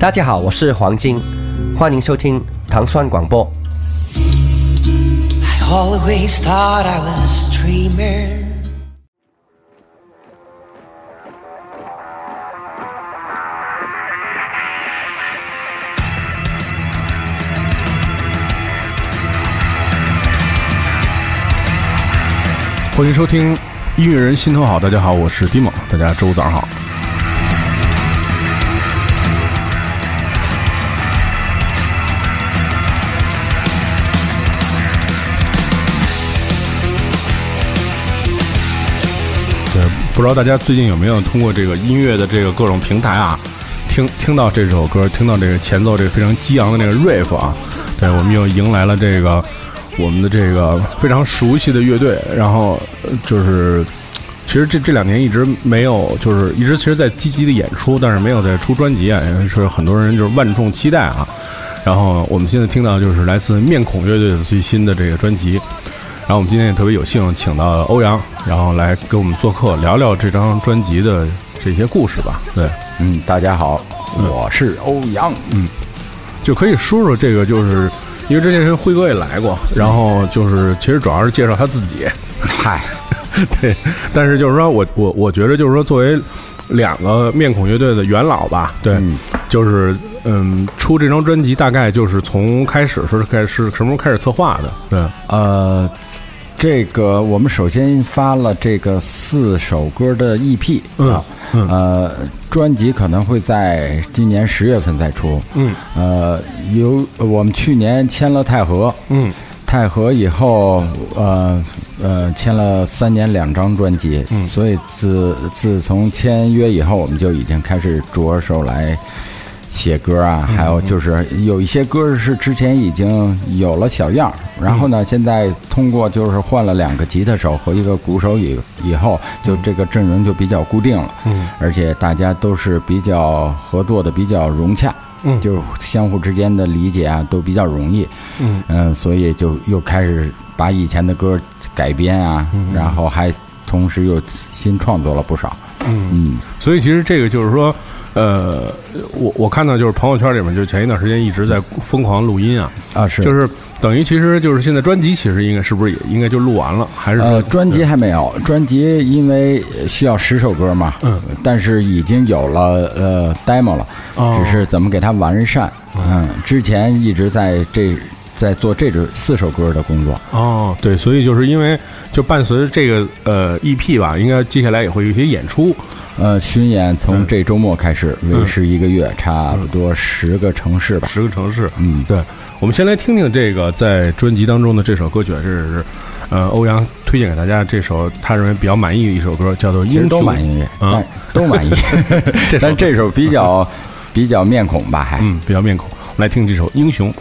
大家好，我是黄金，欢迎收听糖蒜广播。I always thought I was a streamer. 欢迎收听音乐人心头好，大家好，我是 Dimo，大家周五早上好。不知道大家最近有没有通过这个音乐的这个各种平台啊，听听到这首歌，听到这个前奏这个非常激昂的那个 riff 啊，对我们又迎来了这个我们的这个非常熟悉的乐队，然后就是。其实这这两年一直没有，就是一直其实在积极的演出，但是没有在出专辑啊，也是很多人就是万众期待啊。然后我们现在听到就是来自面孔乐队的最新的这个专辑，后我们今天也特别有幸请到欧阳，然后来跟我们做客，聊聊这张专辑的这些故事吧。对，嗯，大家好，我是欧阳。嗯。就可以说说这个，就是因为之前跟辉哥也来过，然后就是其实主要是介绍他自己，嗨，对，但是就是说我我我觉得就是说作为两个面孔乐队的元老吧，对，嗯。就是嗯出这张专辑大概就是从开始是开始什么时候开始策划的？对，呃，这个我们首先发了这个四首歌的 EP 嗯呃，专辑可能会在今年十月份再出。嗯。呃，由我们去年签了泰和，嗯太和以后，呃呃，签了三年两张专辑，嗯。所以自自从签约以后，我们就已经开始着手来写歌啊，嗯还有就是有一些歌是之前已经有了小样，然后呢，现在通过就是换了两个吉他手和一个鼓手以以后，就这个阵容就比较固定了，嗯。而且大家都是比较合作的比较融洽，嗯。就相互之间的理解啊都比较容易，嗯。嗯，所以就又开始把以前的歌改编啊，然后还同时又新创作了不少。嗯，嗯，所以其实这个就是说，呃，我我看到就是朋友圈里面，就前一段时间一直在疯狂录音啊，啊是，就是等于其实就是现在专辑其实应该是不是也应该就录完了，还是呃，专辑还没有，专辑因为需要十首歌嘛，嗯，但是已经有了呃 demo 了，哦。只是怎么给它完善。嗯，之前一直在这在做这支四首歌的工作。哦，对，所以就是因为就伴随着这个呃 EP 吧，应该接下来也会有一些演出。呃，巡演从这周末开始，嗯为时一个月，差不多十个城市吧。十个城市，嗯，对，我们先来听听这个在专辑当中的这首歌曲，这是呃欧阳推荐给大家这首他认为比较满意的一首歌，叫做《英雄》。都满意，嗯但 都满意。这但这首比较比较面孔吧，还。嗯比较面孔，来听这首《英雄》。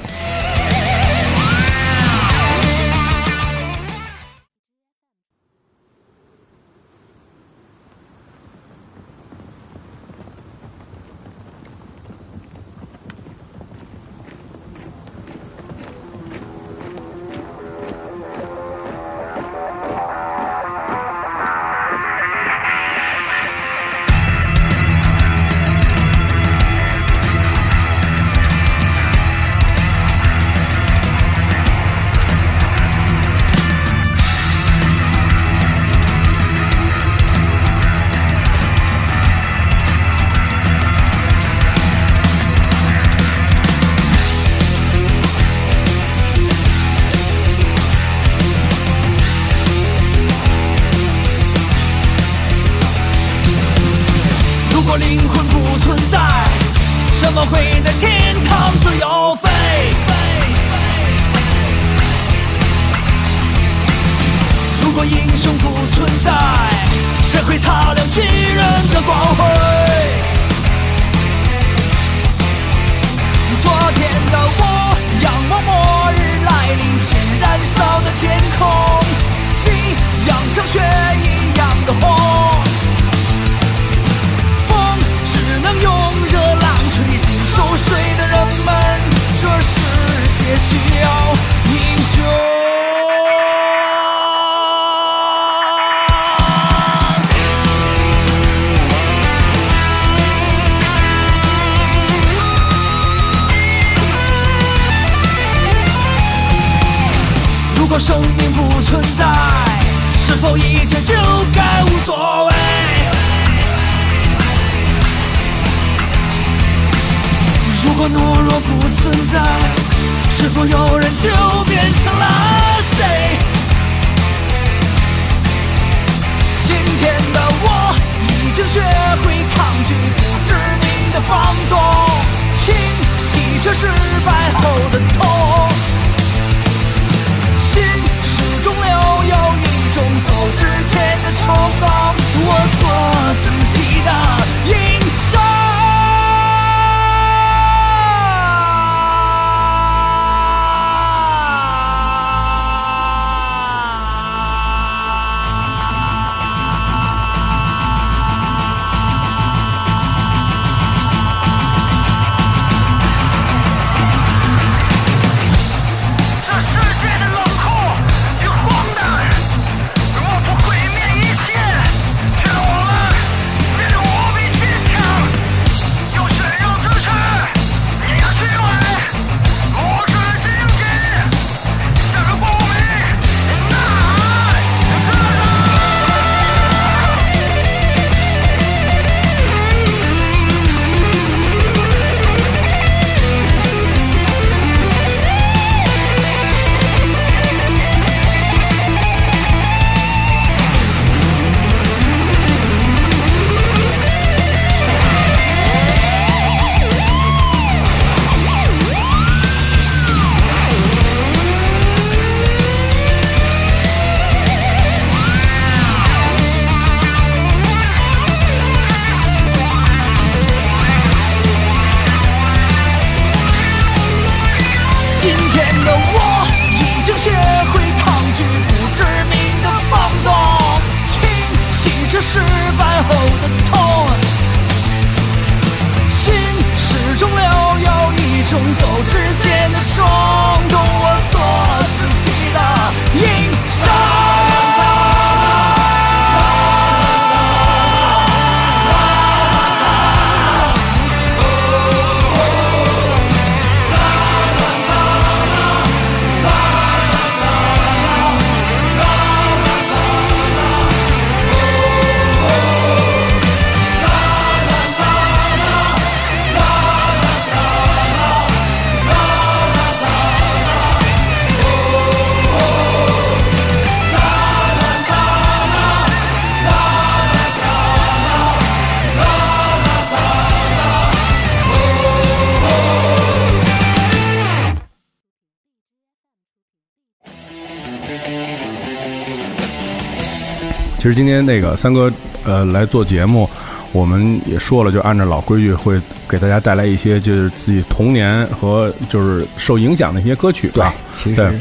今天那个三哥呃来做节目，我们也说了，就按照老规矩，会给大家带来一些就是自己童年和就是受影响的一些歌曲对吧。，其对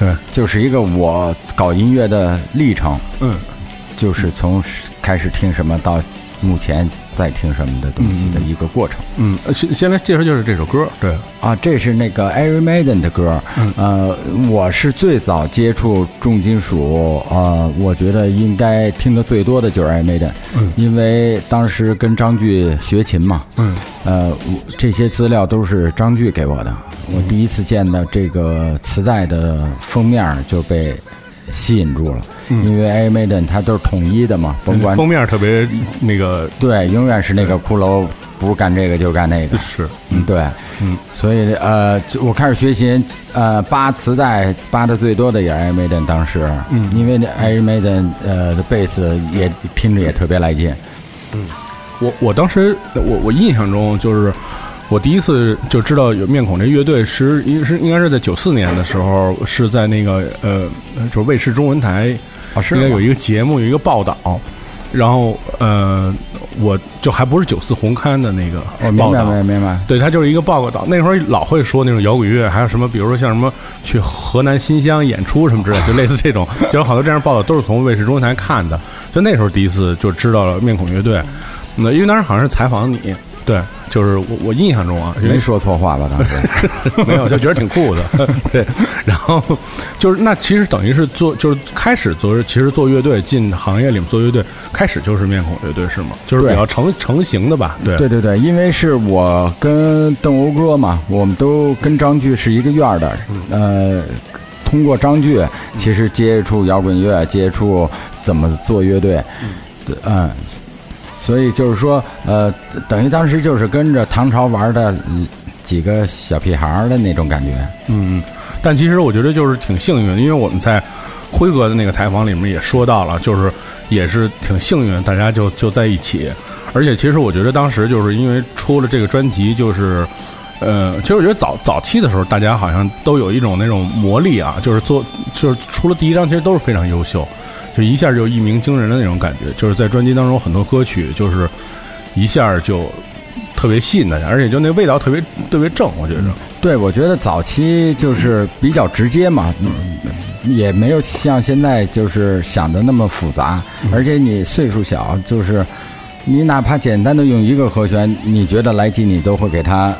对，就是一个我搞音乐的历程，嗯，就是从开始听什么到目前在听什么的东西的一个过程。嗯，呃先先来介绍就是这首歌，对，啊，这是那个 Iron Maiden 的歌，嗯。呃，我是最早接触重金属，呃，我觉得应该听的最多的就是 Iron Maiden，嗯。因为当时跟张炬学琴嘛，嗯。呃，我这些资料都是张炬给我的，我第一次见到这个磁带的封面就被吸引住了，因为 Iron Maiden 它都是统一的嘛，甭管封面特别那个对，永远是那个骷髅，不是干这个就干那个，是，嗯，对，嗯，所以呃，我开始学习，呃，扒磁带扒的最多的也是 Iron Maiden，当时，嗯。因为那 Iron Maiden 呃的贝斯也听着也特别来劲，嗯。我我当时我我印象中就是我第一次就知道有面孔这乐队是应是应该是在九四年的时候是在那个呃就是卫视中文台啊是吗应该有一个节目有一个报道，然后呃我就还不是九四红刊的那个我明白报道。明白明白，对，他就是一个报道。那会儿老会说那种摇滚乐，还有什么，比如说像什么去河南新乡演出什么之类，就类似这种，就有好多这样报道都是从卫视中央台看的。就那时候第一次就知道了面孔乐队，那因为当时好像是采访你，对，就是我我印象中啊，没说错话吧？当时 没有，就觉得挺酷的，对。然后就是那其实等于是做，就是开始做，其实做乐队进行业里面做乐队，开始就是面孔乐队是吗？就是比较成成型的吧？对对对对，因为是我跟邓欧哥嘛，我们都跟张炬是一个院儿的，呃，通过张炬，其实接触摇滚乐，接触怎么做乐队，对嗯，所以就是说，呃，等于当时就是跟着唐朝玩的嗯几个小屁孩的那种感觉。嗯，但其实我觉得就是挺幸运的，因为我们在辉哥的那个采访里面也说到了，就是也是挺幸运，大家就就在一起。而且其实我觉得当时就是因为出了这个专辑，就是呃，其实我觉得早早期的时候，大家好像都有一种那种魔力啊，就是做就是出了第一张，其实都是非常优秀，就一下就一鸣惊人的那种感觉。就是在专辑当中很多歌曲就是一下就特别吸引大家，而且就那味道特别特别正，我觉得。对，我觉得早期就是比较直接嘛，嗯也没有像现在就是想的那么复杂，而且你岁数小，就是你哪怕简单的用一个和弦，你觉得来劲，你都会给它。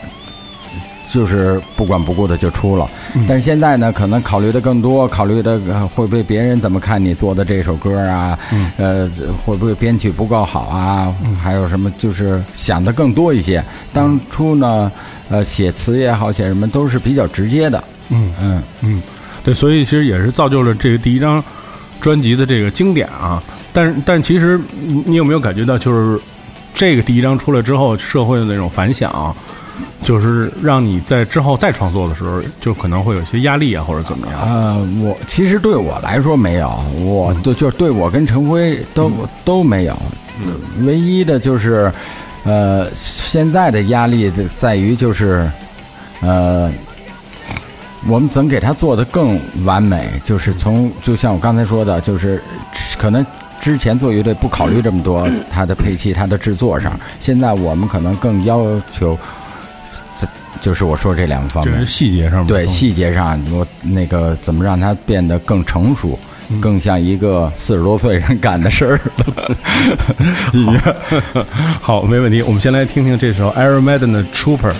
就是不管不顾的就出了，但是现在呢，可能考虑的更多，考虑的呃会不会别人怎么看你做的这首歌啊？呃，会不会编曲不够好啊？还有什么就是想的更多一些。当初呢，呃，写词也好，写什么都是比较直接的。嗯嗯，嗯，对，所以其实也是造就了这个第一张专辑的这个经典啊。但是，但其实你你有没有感觉到，就是这个第一张出来之后，社会的那种反响，就是让你在之后再创作的时候，就可能会有些压力啊，或者怎么样？呃，我其实对我来说没有，我对就对我跟陈辉都、都没有，唯一的就是，呃，现在的压力在于就是，呃，我们怎么给他做的更完美？就是从就像我刚才说的，就是可能之前做乐队不考虑这么多，它的配器、它的制作上，现在我们可能更要求，就是我说这两个方面就是。细节上对细节上，我那个怎么让它变得更成熟，嗯更像一个四十多岁人干的事儿。好，没问题。我们先来听听这首 Iron Maiden 的 Trooper。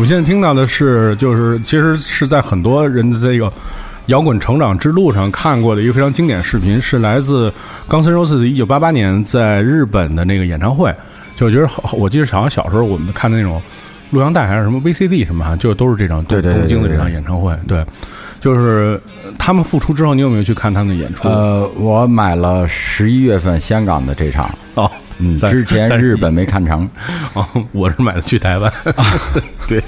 们现在听到的是，就是其实是在很多人的这个摇滚成长之路上看过的一个非常经典视频，是来自 Guns N' Roses 一九八八年在日本的那个演唱会。就我觉得好，我记得好像小时候我们看的那种录像带还是什么 VCD 什么，哈，就都是这场对对对东京的这场演唱会。对，就是呃他们复出之后，你有没有去看他们的演出？呃，我买了十一月份香港的这场，哦，嗯，之前在日本没看成。哦，我是买的去台湾。对，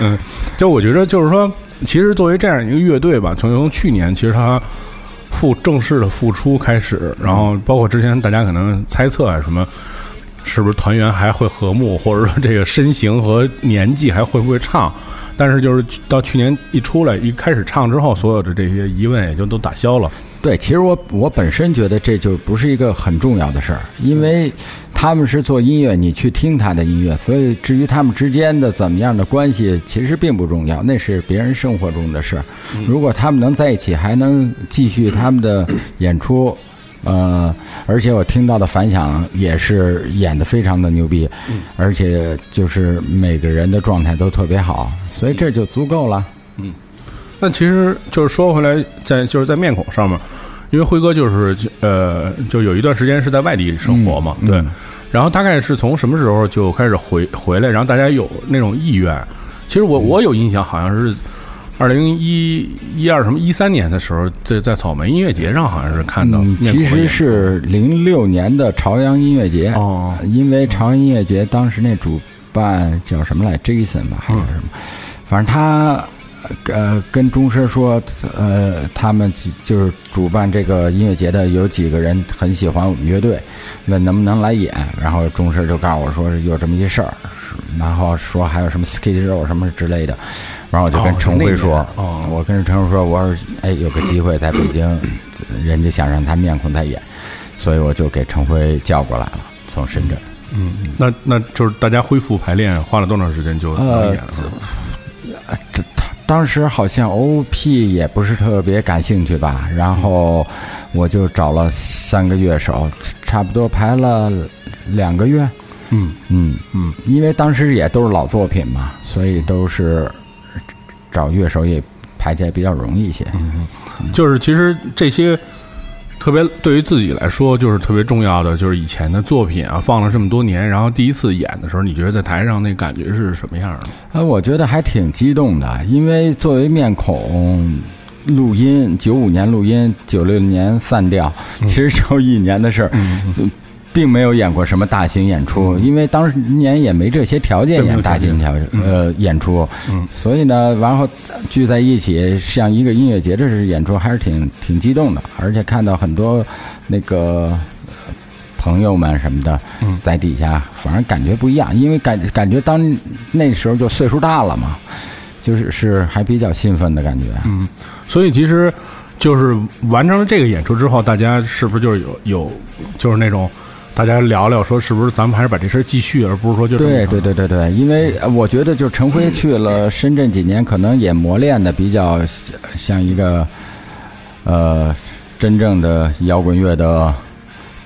嗯，就我觉得就是说，其实作为这样一个乐队吧，从从去年其实他复正式的复出开始，然后包括之前大家可能猜测啊什么。是不是团员还会和睦，或者说这个身形和年纪还会不会唱？但是就是到去年一出来，一开始唱之后，所有的这些疑问也就都打消了。对，其实我我本身觉得这就不是一个很重要的事儿，因为他们是做音乐，你去听他的音乐，所以至于他们之间的怎么样的关系，其实并不重要，那是别人生活中的事儿。如果他们能在一起，还能继续他们的演出。呃，而且我听到的反响也是演的非常的牛逼，而且就是每个人的状态都特别好，所以这就足够了。嗯那其实就是说回来，在就是在面孔上面，因为辉哥就是呃，就有一段时间是在外地生活嘛，对。然后大概是从什么时候就开始回回来，然后大家有那种意愿。其实我我有印象，好像是二零一一二什么一三年的时候，在在草莓音乐节上好像是看到嗯，其实是零六年的朝阳音乐节哦因为朝阳音乐节当时那主办叫什么来，Jason 吧还是什么，反正他呃跟钟声说，呃，他们几就是主办这个音乐节的有几个人很喜欢我们乐队，问能不能来演，然后钟声就告诉我说是有这么一事儿，然后说还有什么 Skid Row 什么之类的，然后我就跟陈辉说，哦我跟陈辉说，我说哎有个机会在北京，人家想让他面孔再演，所以我就给陈辉叫过来了，从深圳。嗯，那那就是大家恢复排练花了多长时间就演了？这他当时好像 OP 也不是特别感兴趣吧，然后我就找了三个乐手，差不多排了两个月。嗯嗯嗯，因为当时也都是老作品嘛，所以都是找乐手也排起来比较容易一些。嗯就是其实这些特别对于自己来说，就是特别重要的，就是以前的作品啊，放了这么多年，然后第一次演的时候，你觉得在台上那感觉是什么样的？呃，我觉得还挺激动的，因为作为面孔录音，九五年录音，九六年散掉，其实就一年的事儿，就并没有演过什么大型演出，因为当年也没这些条件演大型条条呃演出，嗯。所以呢，然后聚在一起像一个音乐节这是演出，还是挺挺激动的，而且看到很多那个。朋友们什么的，嗯。在底下，反正感觉不一样，因为感感觉当那时候就岁数大了嘛，就是是还比较兴奋的感觉。嗯，所以其实就是完成了这个演出之后，大家是不是就是有有就是那种大家聊聊说，是不是咱们还是把这事儿继续，而不是说就是对对对对对，因为我觉得就陈辉去了深圳几年，可能也磨练的比较像一个呃真正的摇滚乐的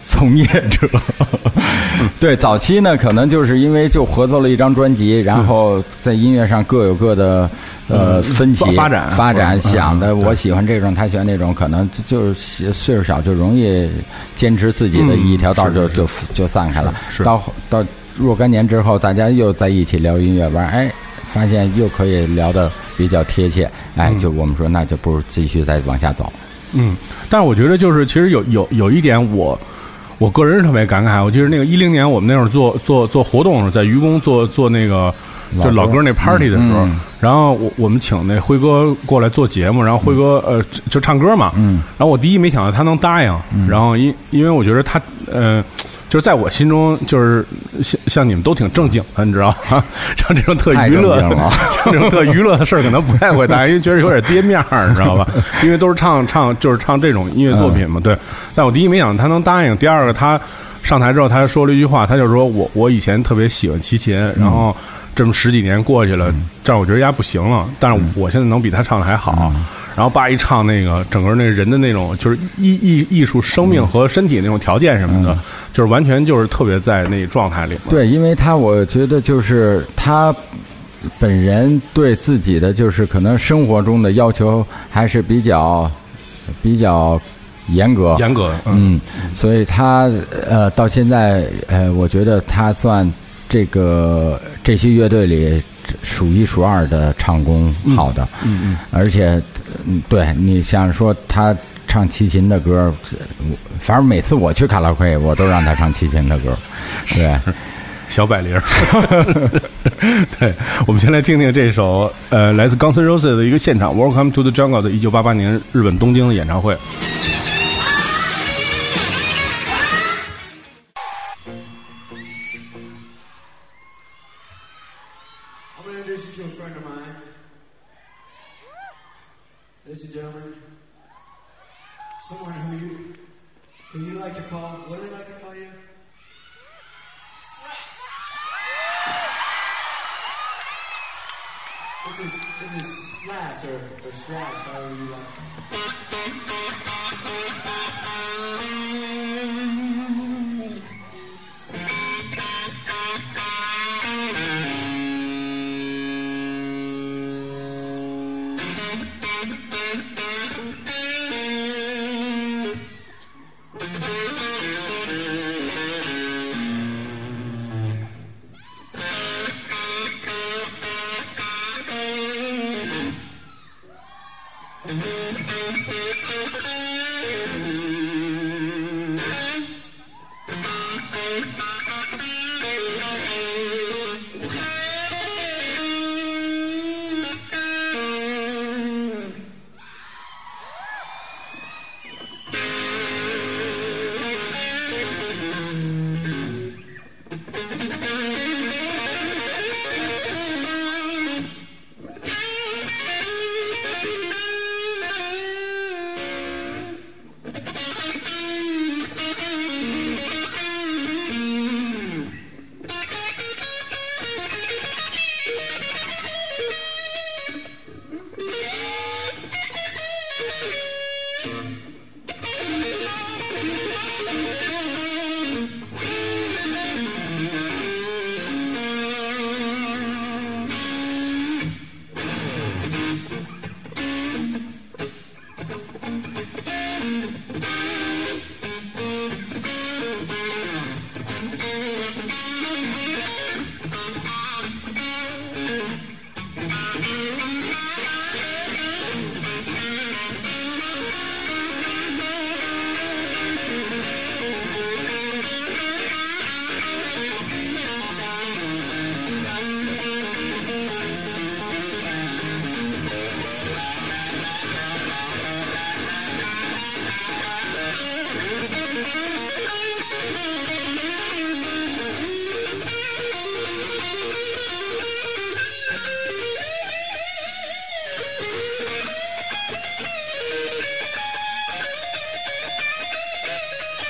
从业者。对，早期呢，可能就是因为就合作了一张专辑，然后在音乐上各有各的呃嗯分歧发发展发展，嗯想的我喜欢这种，他喜欢那种，可能就就是岁数小就容易坚持自己的一条道嗯就就就散开了。是到到若干年之后，大家又在一起聊音乐，玩哎，发现又可以聊的比较贴切，哎，就我们说那就不如继续再往下走。嗯，但是我觉得就是其实有有有一点我。我个人是特别感慨，我记得那个一零年我们那会儿做做做活动的时候，在愚公做做那个就老哥。那 party 的时候，嗯然后我我们请那辉哥过来做节目，然后辉哥呃就就唱歌嘛，嗯，然后我第一没想到他能答应，然后因因为我觉得他呃就是在我心中就是像像你们都挺正经的，你知道吗？像这种特娱乐的 像这种特娱乐的事儿可能不太会答应，因为觉得有点跌面儿，你知道吧？因为都是唱唱就是唱这种音乐作品嘛，对。但我第一没想到他能答应，第二个他上台之后他说了一句话，他就说我我以前特别喜欢齐秦，然后这么十几年过去了，这样我觉得丫不行了，但是我现在能比他唱的还好。然后爸一唱那个整个那人的那种就是艺艺艺术生命和身体那种条件什么的，就是完全就是特别在那状态里。对，因为他我觉得就是他本人对自己的就是可能生活中的要求还是比较比较严格，严格，嗯嗯，所以他呃到现在呃，我觉得他算这个这些乐队里数一数二的唱功好的，嗯嗯，而且嗯，对你像说他唱齐秦的歌，反正每次我去卡拉 OK，我都让他唱齐秦的歌，对。小百灵。对，我们先来听听这首呃来自 Guns N' Roses 的一个现场《Welcome to the Jungle》的一九八八年日本东京的演唱会。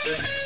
Yeah.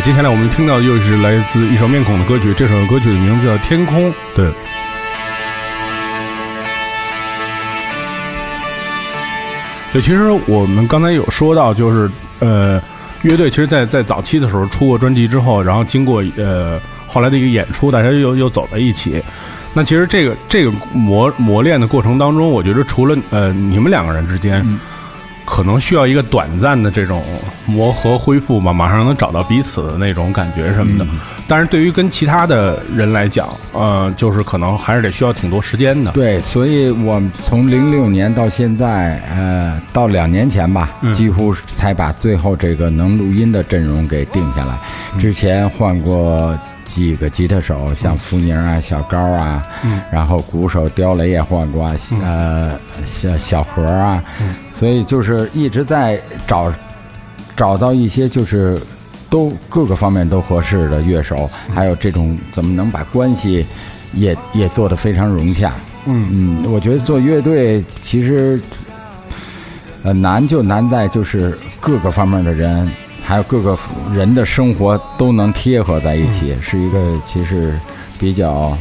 接下来我们听到的又是来自一首面孔的歌曲，这首歌曲的名字叫《天空》。对，对，其实我们刚才有说到，就是呃，乐队其实在，在早期的时候出过专辑之后，然后经过呃后来的一个演出，大家又又走在一起。那其实这个这个磨磨练的过程当中，我觉得除了呃你们两个人之间，可能需要一个短暂的这种磨合恢复吧，马上能找到彼此的那种感觉什么的。但是对于跟其他的人来讲，呃，就是可能还是得需要挺多时间的。对，所以我们从零六年到现在，呃，到两年前吧，几乎才把最后这个能录音的阵容给定下来。之前换过几个吉他手，像福宁啊、小高啊，然后鼓手刁雷也换过啊，呃，小小何啊，所以就是一直在找找到一些就是都各个方面都合适的乐手，还有这种怎么能把关系也也做得非常融洽。嗯。嗯，我觉得做乐队其实呃难就难在就是各个方面的人，还有各个人的生活都能贴合在一起，是一个其实比较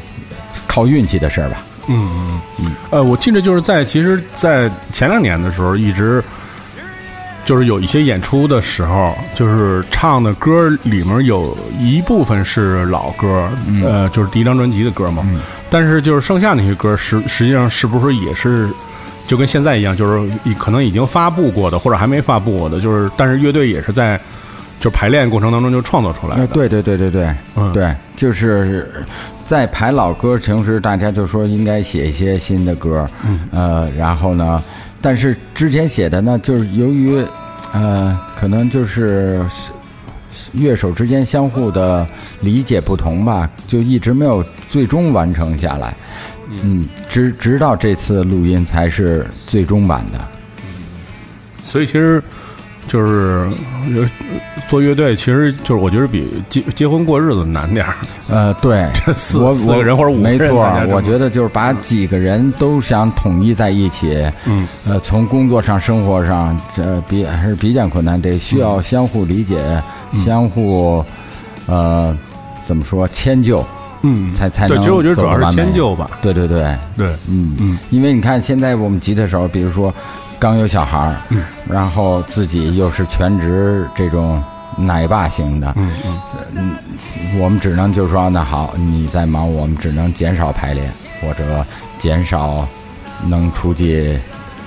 靠运气的事儿吧。嗯嗯嗯。呃，我记得就是在其实，在前两年的时候，一直就是有一些演出的时候，就是唱的歌里面有一部分是老歌，呃，就是第一张专辑的歌嘛。但是就是剩下那些歌，实实际上是不是也是就跟现在一样，就是可能已经发布过的，或者还没发布过的，就是但是乐队也是在就排练过程当中就创作出来的。呃，对对对对对，嗯。对，就是在排老歌，同时大家就说应该写一些新的歌，嗯，呃，然后呢，但是之前写的呢，就是由于，呃，可能就是乐手之间相互的理解不同吧，就一直没有最终完成下来，嗯，直直到这次录音才是最终版的。所以其实就是呃做乐队，其实就是我觉得比结结婚过日子难点儿。呃，对，这四我四个人或者五个人没错我觉得就是把几个人都想统一在一起，嗯，呃，从工作上、生活上，这比还是比较困难，得需要相互理解，相互，呃，怎么说迁就，嗯，才才能对其实我觉得主要是迁就吧。对对对，对，嗯嗯，因为你看现在我们吉他手，比如说刚有小孩儿，嗯。然后自己又是全职这种奶爸型的，嗯嗯，我们只能就说那好，你在忙，我们只能减少排练或者减少能出去，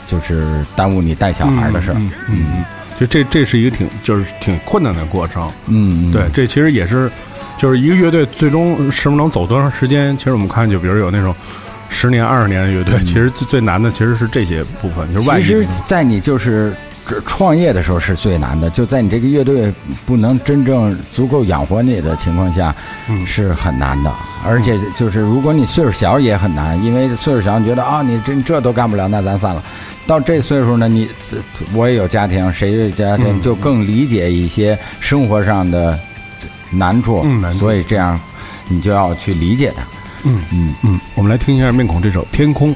就是耽误你带小孩的事儿。嗯嗯嗯，就这这是一个挺就是挺困难的过程。嗯，嗯。对，这其实也是，就是一个乐队最终是不是能走多长时间？其实我们看，就比如有那种十年、二十年的乐队，其实最最难的其实是这些部分，就是外其实。，在你就是创业的时候是最难的，就在你这个乐队不能真正足够养活你的情况下，嗯是很难的。而且就是如果你岁数小也很难，因为岁数小你觉得啊，你这这都干不了，那咱散了。到这岁数呢，你我也有家庭，谁也有家庭，嗯就更理解一些生活上的难处，嗯难处所以这样你就要去理解它。嗯嗯。嗯，我们来听一下面孔这首《天空》。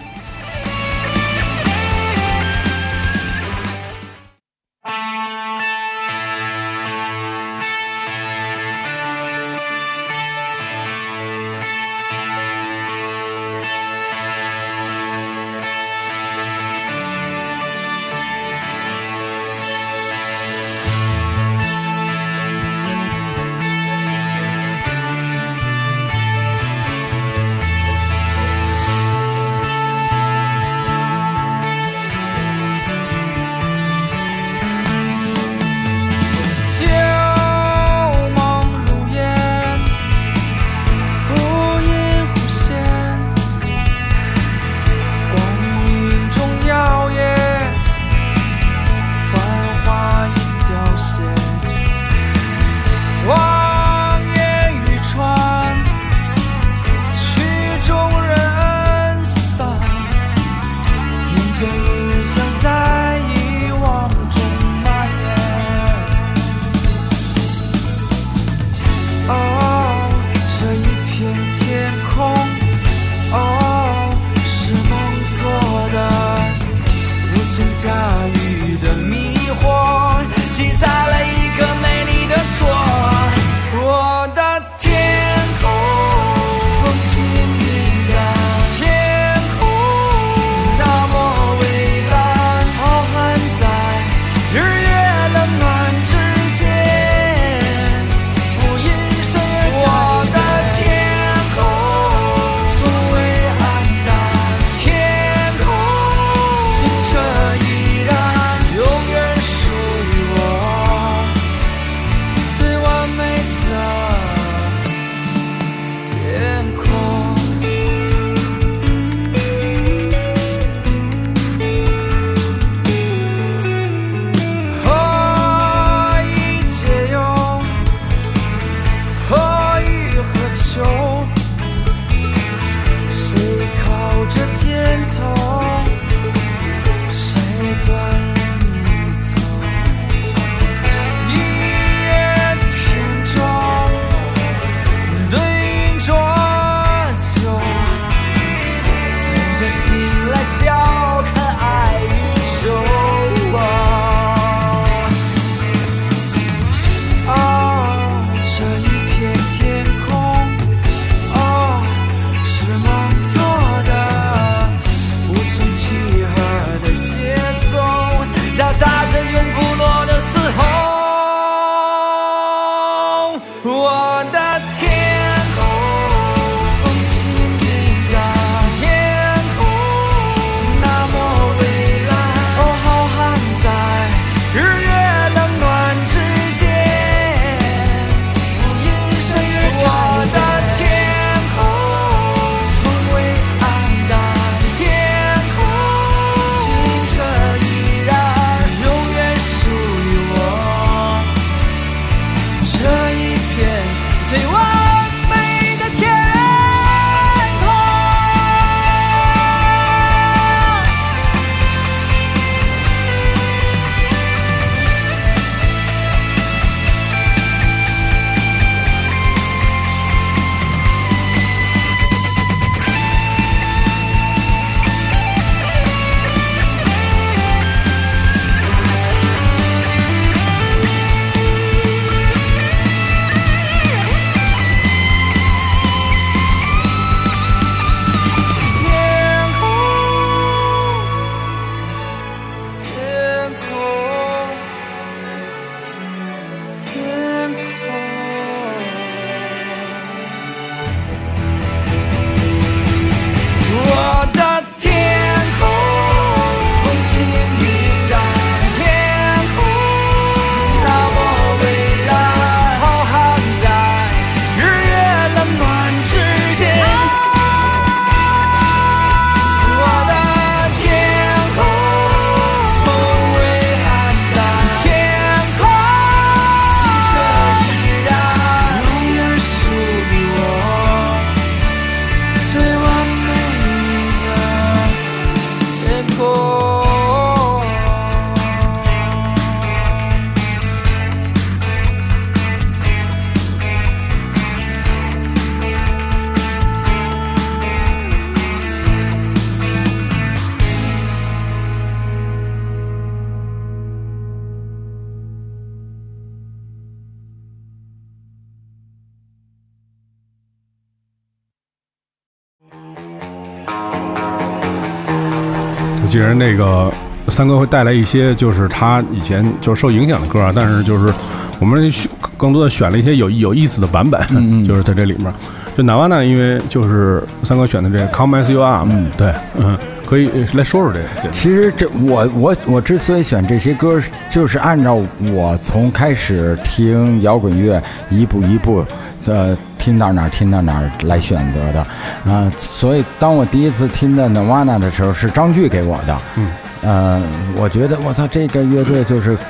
既然那个三哥会带来一些就是他以前就是受影响的歌啊，但是就是我们选更多的选了一些有有意思的版本，就是在这里面。就哪瓦呢？因为就是三哥选的这个《Come As You Are》，嗯，对，嗯，可以来说说这个。对其实这我我我之所以选这些歌，就是按照我从开始听摇滚乐一步一步，呃，听到哪儿听到哪儿来选择的，啊、所以当我第一次听到 Nirvana 的时候，是张炬给我的，嗯，呃，我觉得我操，这个乐队就是。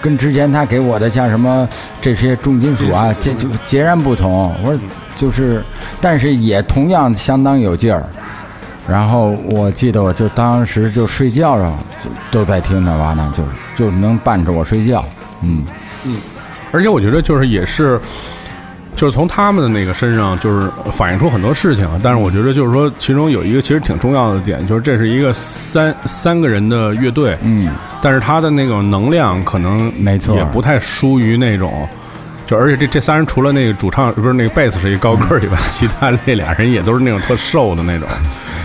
跟之前他给我的像什么这些重金属啊，截就截然不同。我说就是，但是也同样相当有劲儿。然后我记得我就当时就睡觉上，就都在听那瓦呢，就就能伴着我睡觉。嗯嗯，而且我觉得就是也是，就是从他们的那个身上，就是反映出很多事情。但是我觉得就是说，其中有一个其实挺重要的点，就是这是一个三三个人的乐队，嗯，但是他的那种能量可能没错也不太输于那种。就而且这这仨人除了那个主唱不是那个贝斯是一高个儿以外，其他那俩人也都是那种特瘦的那种。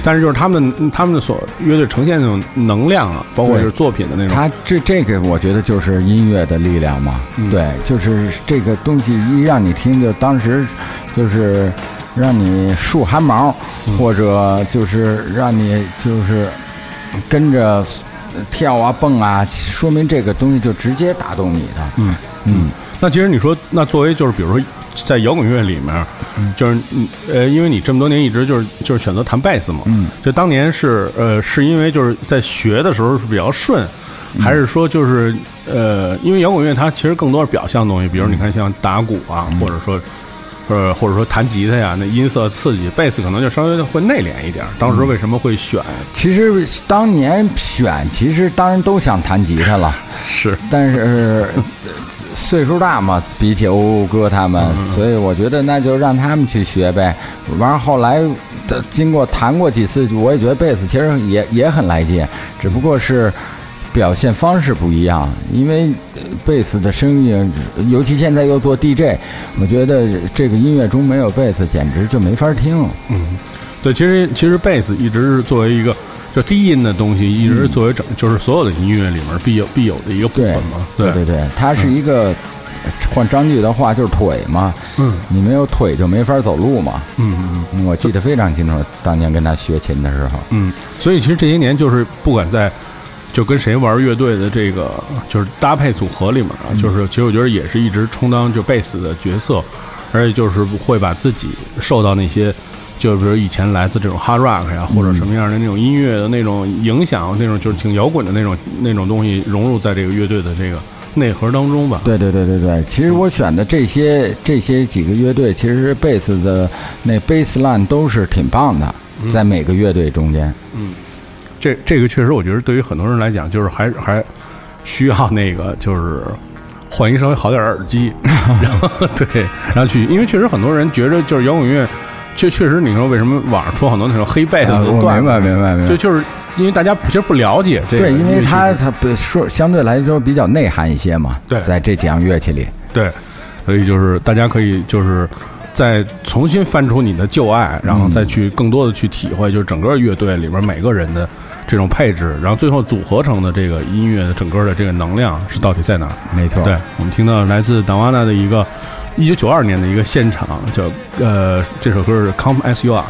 但是就是他们他们的所乐队呈现那种能量啊，包括就是作品的那种，他这这个我觉得就是音乐的力量嘛。对，就是这个东西一让你听，就当时就是让你竖汗毛，或者就是让你就是跟着跳啊蹦啊，说明这个东西就直接打动你的。嗯嗯，那其实你说，那作为就是比如说在摇滚乐里面，就是嗯呃，因为你这么多年一直就是就是选择弹贝斯嘛，嗯，就当年是呃是因为就是在学的时候是比较顺，还是说就是呃，因为摇滚乐它其实更多是表象的东西，比如你看像打鼓啊，或者说。呃，或者说弹吉他呀，那音色刺激，贝斯可能就稍微会内敛一点。当时为什么会选？其实当年选，其实当然都想弹吉他了。是但是呃 岁数大嘛，比起欧欧哥他们，所以我觉得那就让他们去学呗。完了后来，呃经过弹过几次，我也觉得贝斯其实也也很来劲，只不过是表现方式不一样。因为呃贝斯的声音，尤其现在又做 DJ，我觉得这个音乐中没有贝斯，简直就没法听。嗯对，其实其实贝斯一直是作为一个就低音的东西，一直是作为整就是所有的音乐里面必有必有的一个部分嘛。对对对，它是一个换张炬的话就是腿嘛，嗯，你没有腿就没法走路嘛。嗯嗯嗯我记得非常清楚，当年跟他学琴的时候。嗯，所以其实这些年就是不管在就跟谁玩乐队的这个就是搭配组合里面啊，就是其实我觉得也是一直充当就贝斯的角色，而且就是会把自己受到那些。就比如以前来自这种 hard rock 呀，或者什么样的那种音乐的那种影响，那种就是挺摇滚的那种那种东西融入在这个乐队的这个内核当中吧。对对对对对，其实我选的这些这些几个乐队，其实贝斯的那 bass line 都是挺棒的，在每个乐队中间。嗯这这个确实，我觉得对于很多人来讲，就是还还需要那个就是换一稍微好点耳机，然后 对，然后去，因为确实很多人觉着就是摇滚乐，确确实你说为什么网上出很多那种黑贝斯的段子，明白明白明白就就是因为大家其实不了解这个对，因为它它不说相对来说比较内涵一些嘛，对在这几样乐器里。对，所以就是大家可以就是再重新翻出你的旧爱，然后再去更多的去体会，就是整个乐队里边每个人的这种配置，然后最后组合成的这个音乐的整个的这个能量是到底在哪儿？没错，对，我们听到来自达瓦纳的一个一九九二年的一个现场，叫呃这首歌是《Come As You Are》。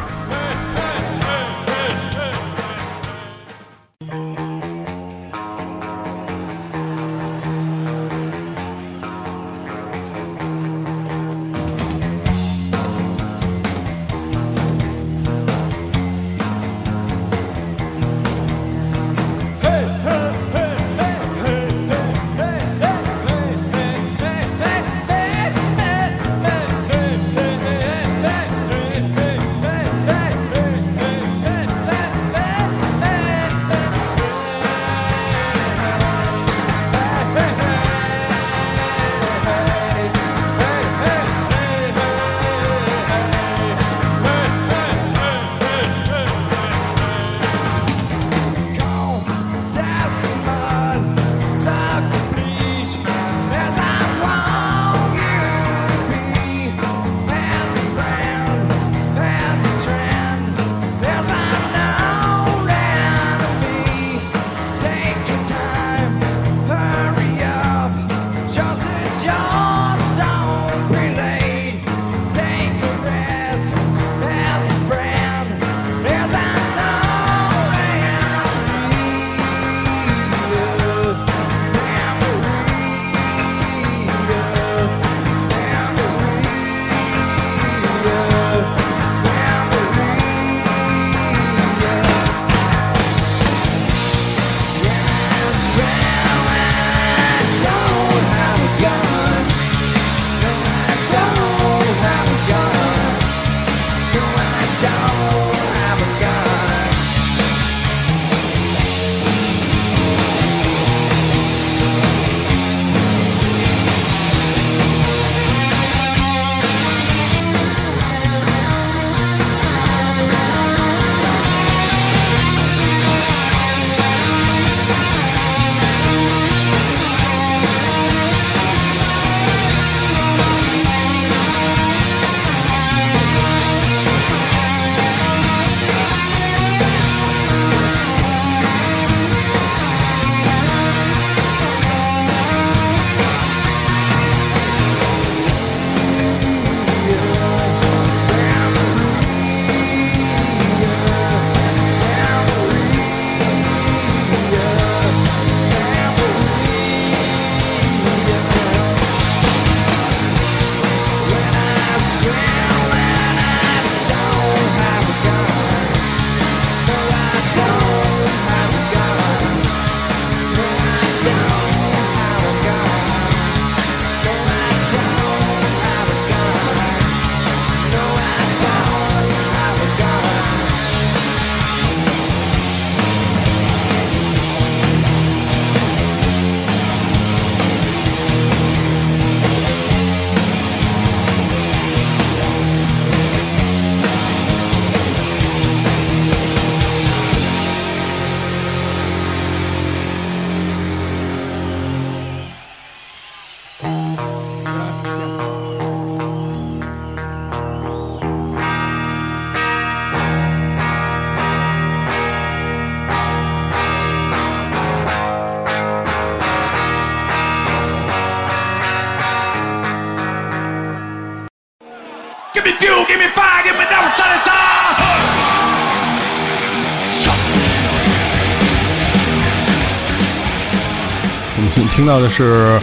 到的是，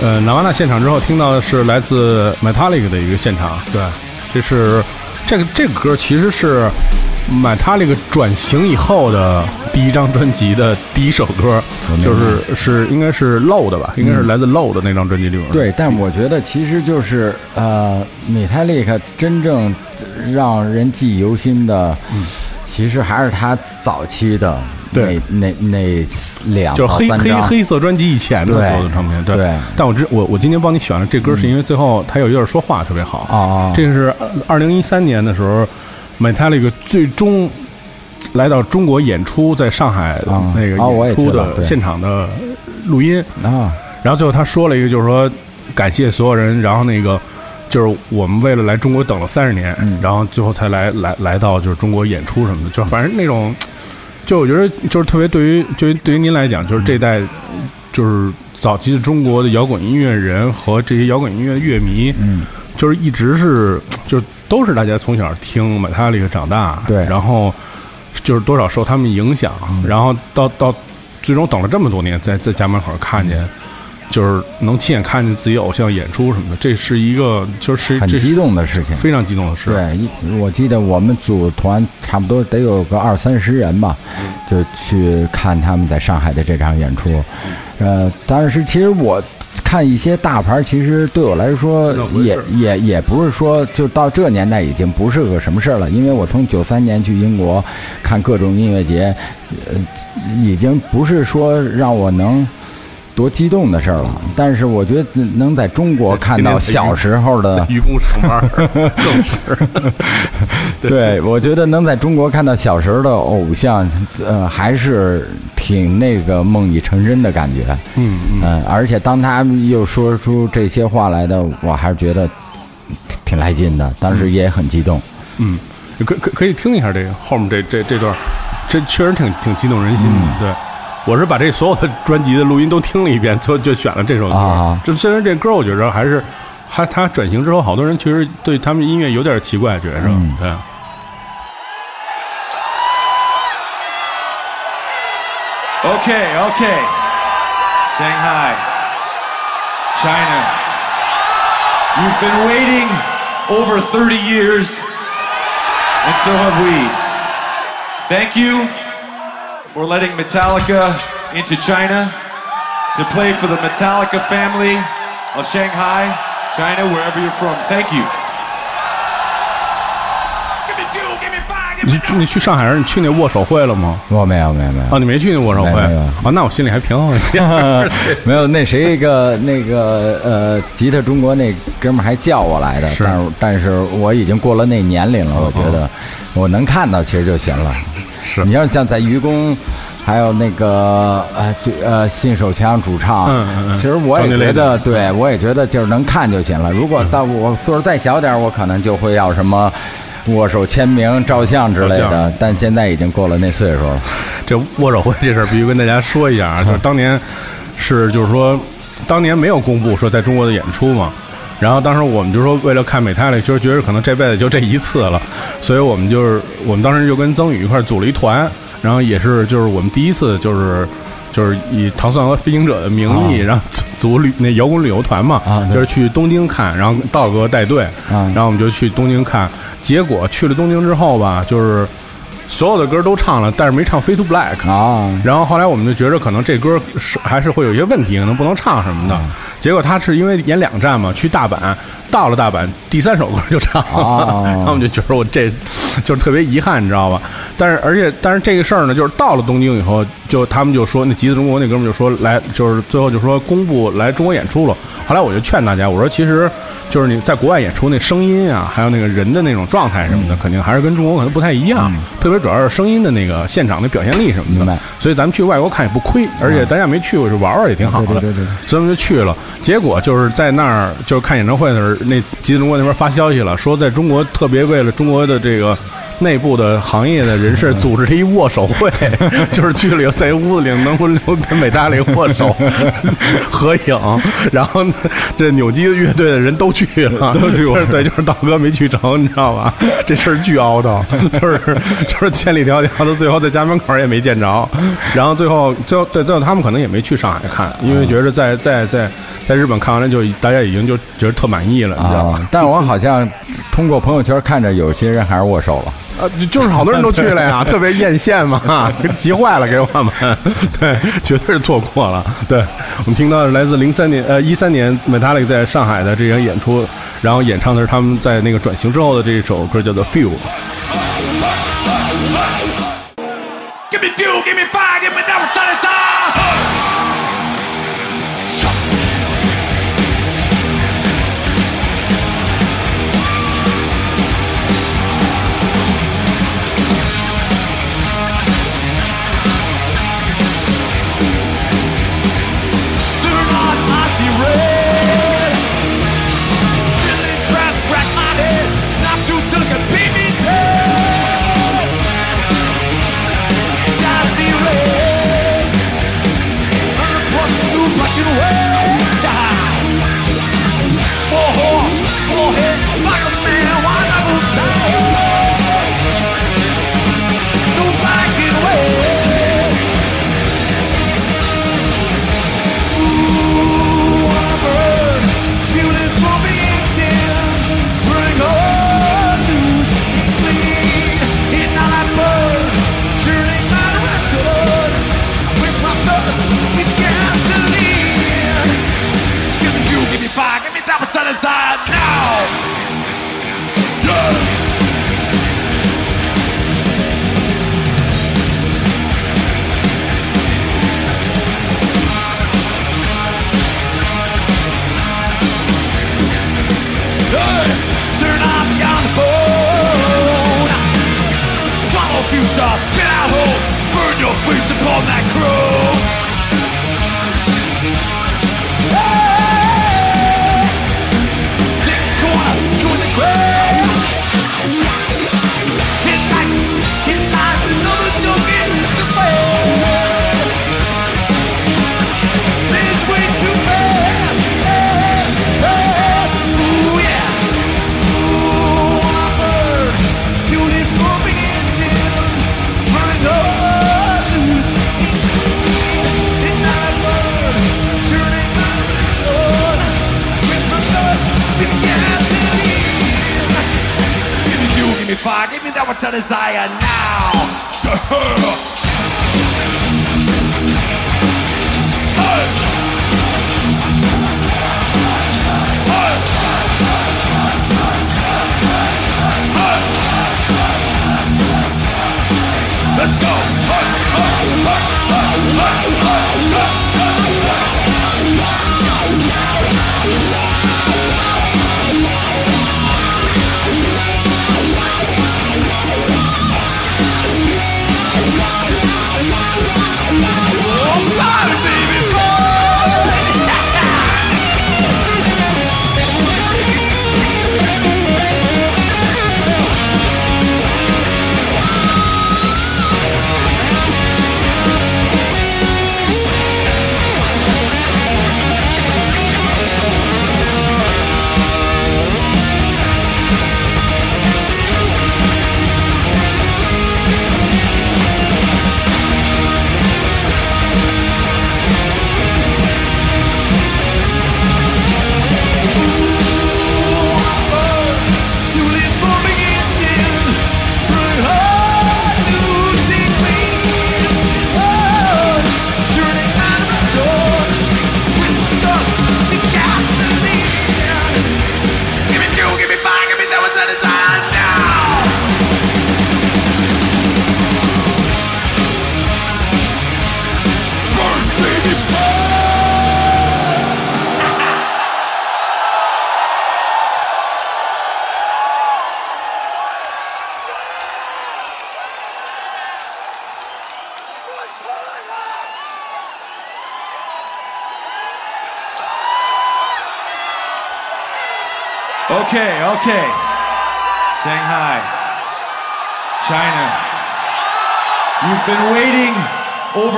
呃，拿瓦纳现场之后听到的是来自 Metallica 的一个现场，对，这是这个这个歌其实是 Metallica 转型以后的第一张专辑的第一首歌，就是是应该是 Low 的吧，应该是来自 Low 的那张专辑里面。对，但我觉得其实就是呃，米泰利克真正让人记忆犹新的，其实还是他早期的那对那那两就是黑黑黑色专辑以前的所有的唱片，对。对但我知我我今天帮你选了这歌，是因为最后他有一段说话特别好哦这个是二零一三年的时候，Metallica 最终来到中国演出，在上海啊那个演出的现场的录音。啊，然后最后他说了一个，就是说感谢所有人，然后那个就是我们为了来中国等了三十年，嗯然后最后才来来来到就是中国演出什么的，就反正那种，就我觉得就是特别对于对于对于您来讲，就是这代就是早期的中国的摇滚音乐人和这些摇滚音乐乐迷，嗯，就是一直是就是都是大家从小听 Metallica 长大，对。然后就是多少受他们影响，然后到到最终等了这么多年，在在家门口看见，就是能亲眼看见自己偶像演出什么的，这是一个就是很激动的事情。非常激动的事。对，我记得我们组团差不多得有个二三十人吧，就去看他们在上海的这场演出。呃，但是其实我看一些大牌，其实对我来说也也也不是说就到这年代已经不是个什么事儿了，因为我从九三年去英国看各种音乐节，呃，已经不是说让我能。多激动的事儿了，但是我觉得能在中国看到小时候的愚公上班儿 更是。对，我觉得能在中国看到小时候的偶像，呃，还是挺那个梦已成真的感觉。嗯嗯，嗯，而且当他又说出这些话来的，我还是觉得挺挺来劲的，当时也很激动。嗯，可可可以听一下这个后面这这这段，这确实挺挺激动人心的。嗯对，我是把这所有的专辑的录音都听了一遍，最后就选了这首歌。啊就虽然这歌我觉着还是，还他转型之后，好多人其实对他们音乐有点奇怪，觉着、嗯对。Okay, okay. Shanghai, China. You've been waiting over 30 years, and so have we. Thank you for letting Metallica into China to play for the Metallica family of Shanghai, China, wherever you're from. Thank you. 你去你去上海人，你去那握手会了吗？我没有，没有，没有啊，。你没去那握手会啊？那我心里还平衡一点。没有，那谁个那个呃，吉他中国那哥们儿还叫我来的，是但是但是我已经过了那年龄了，我觉得我能看到其实就行了。是你要像在愚公，还有那个呃就呃信手枪主唱，嗯嗯嗯其实我也觉得，对我也觉得就是能看就行了。如果到我岁数再小点，我可能就会要什么。握手、签名、照相之类的，但现在已经过了那岁数了。这握手会这事儿必须跟大家说一下啊，就是当年是就是说，当年没有公布说在中国的演出嘛，然后当时我们就说为了看美泰勒，就是觉得可能这辈子就这一次了，所以我们就是我们当时就跟曾宇一块儿组了一团，然后也是就是我们第一次就是。就是以糖蒜和飞行者的名义，然后组组旅那摇滚旅游团嘛，啊就是去东京看，然后道哥带队，啊然后我们就去东京看。结果去了东京之后吧，就是所有的歌都唱了，但是没唱《Fade to Black》啊然后后来我们就觉着可能这歌是还是会有一些问题，可能不能唱什么的。结果他是因为演两站嘛，去大阪，到了大阪第三首歌就唱了，哦然后我们就觉得我这就是特别遗憾，你知道吧？但是而且但是这个事儿呢，就是到了东京以后，就他们就说那吉子中国那哥们儿就说来，就是最后就说公布来中国演出了。后来我就劝大家，我说其实就是你在国外演出那声音啊，还有那个人的那种状态什么的，肯定还是跟中国可能不太一样，特别主要是声音的那个现场的表现力什么的。所以咱们去外国看也不亏，而且大家没去过就玩玩也挺好的。对对对对所以我们就去了。结果就是在那儿就是看演唱会的时候，那吉子中国那边发消息了，说在中国特别为了中国的这个内部的行业的人士组织了一握手会，就是去了以后在一屋子里能不能跟美大里握手合影，然后呢这扭机乐队的人都去了，都去了，对，就是道哥没去成，你知道吧？这事儿巨凹到，就是就是千里迢迢的，最后在家门口也没见着，然后最后最后对最后他们可能也没去上海看，因为觉得在在在在日本看完了就大家已经就觉得特满意了，你知道吧啊？，但我好像通过朋友圈看着有些人还是握手了。啊，就就是好多人都去了呀，特别艳羡嘛，急坏了给我们，对，绝对是错过了。对我们听到的是来自零三年呃一三年 Metallica 在上海的这场演出，然后演唱的是他们在那个转型之后的这一首歌，叫做《Feel》。Give me fuel, give me fire, give me that which future. Get out home, burn your face upon that crew. Fire, give me that which I desire now. Let's go. Oh,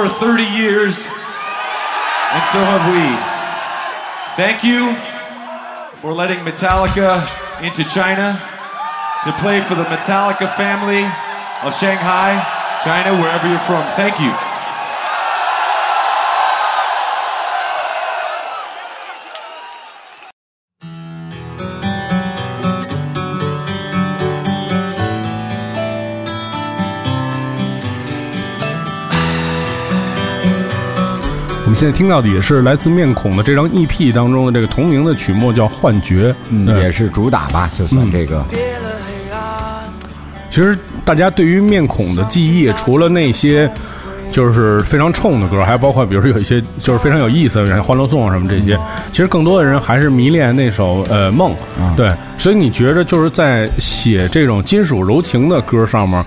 over 30 years, and so have we. Thank you for letting Metallica into China to play for the Metallica family of Shanghai, China, wherever you're from. Thank you. 现在听到的也是来自面孔的这张 EP 当中的这个同名的曲目，叫《幻觉》。嗯，也是主打吧，就算这个。其实大家对于面孔的记忆，除了那些就是非常冲的歌，还包括比如说有一些就是非常有意思的，像《欢乐颂》啊什么这些。其实更多的人还是迷恋那首呃《梦》。对，所以你觉得就是在写这种金属柔情的歌上面，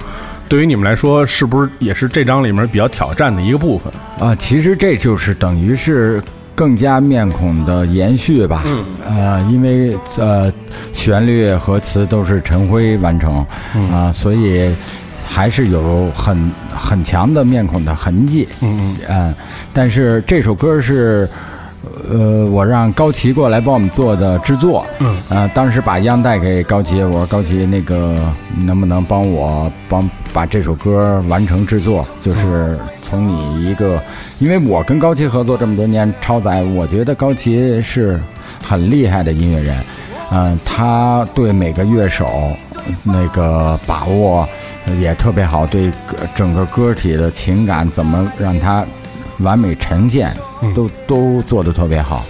对于你们来说，是不是也是这张里面比较挑战的一个部分？啊，其实这就是等于是更加面孔的延续吧。嗯。呃，因为呃，旋律和词都是陈辉完成，啊、所以还是有很很强的面孔的痕迹。嗯嗯。但是这首歌是。呃，我让高旗过来帮我们做的制作，嗯，呃，当时把样带给高旗，我说高旗那个能不能帮我帮把这首歌完成制作？就是从你一个，因为我跟高旗合作这么多年，超载，我觉得高旗是很厉害的音乐人，嗯、他对每个乐手那个把握也特别好，对整个歌体的情感怎么让它完美呈现，都都做得特别好。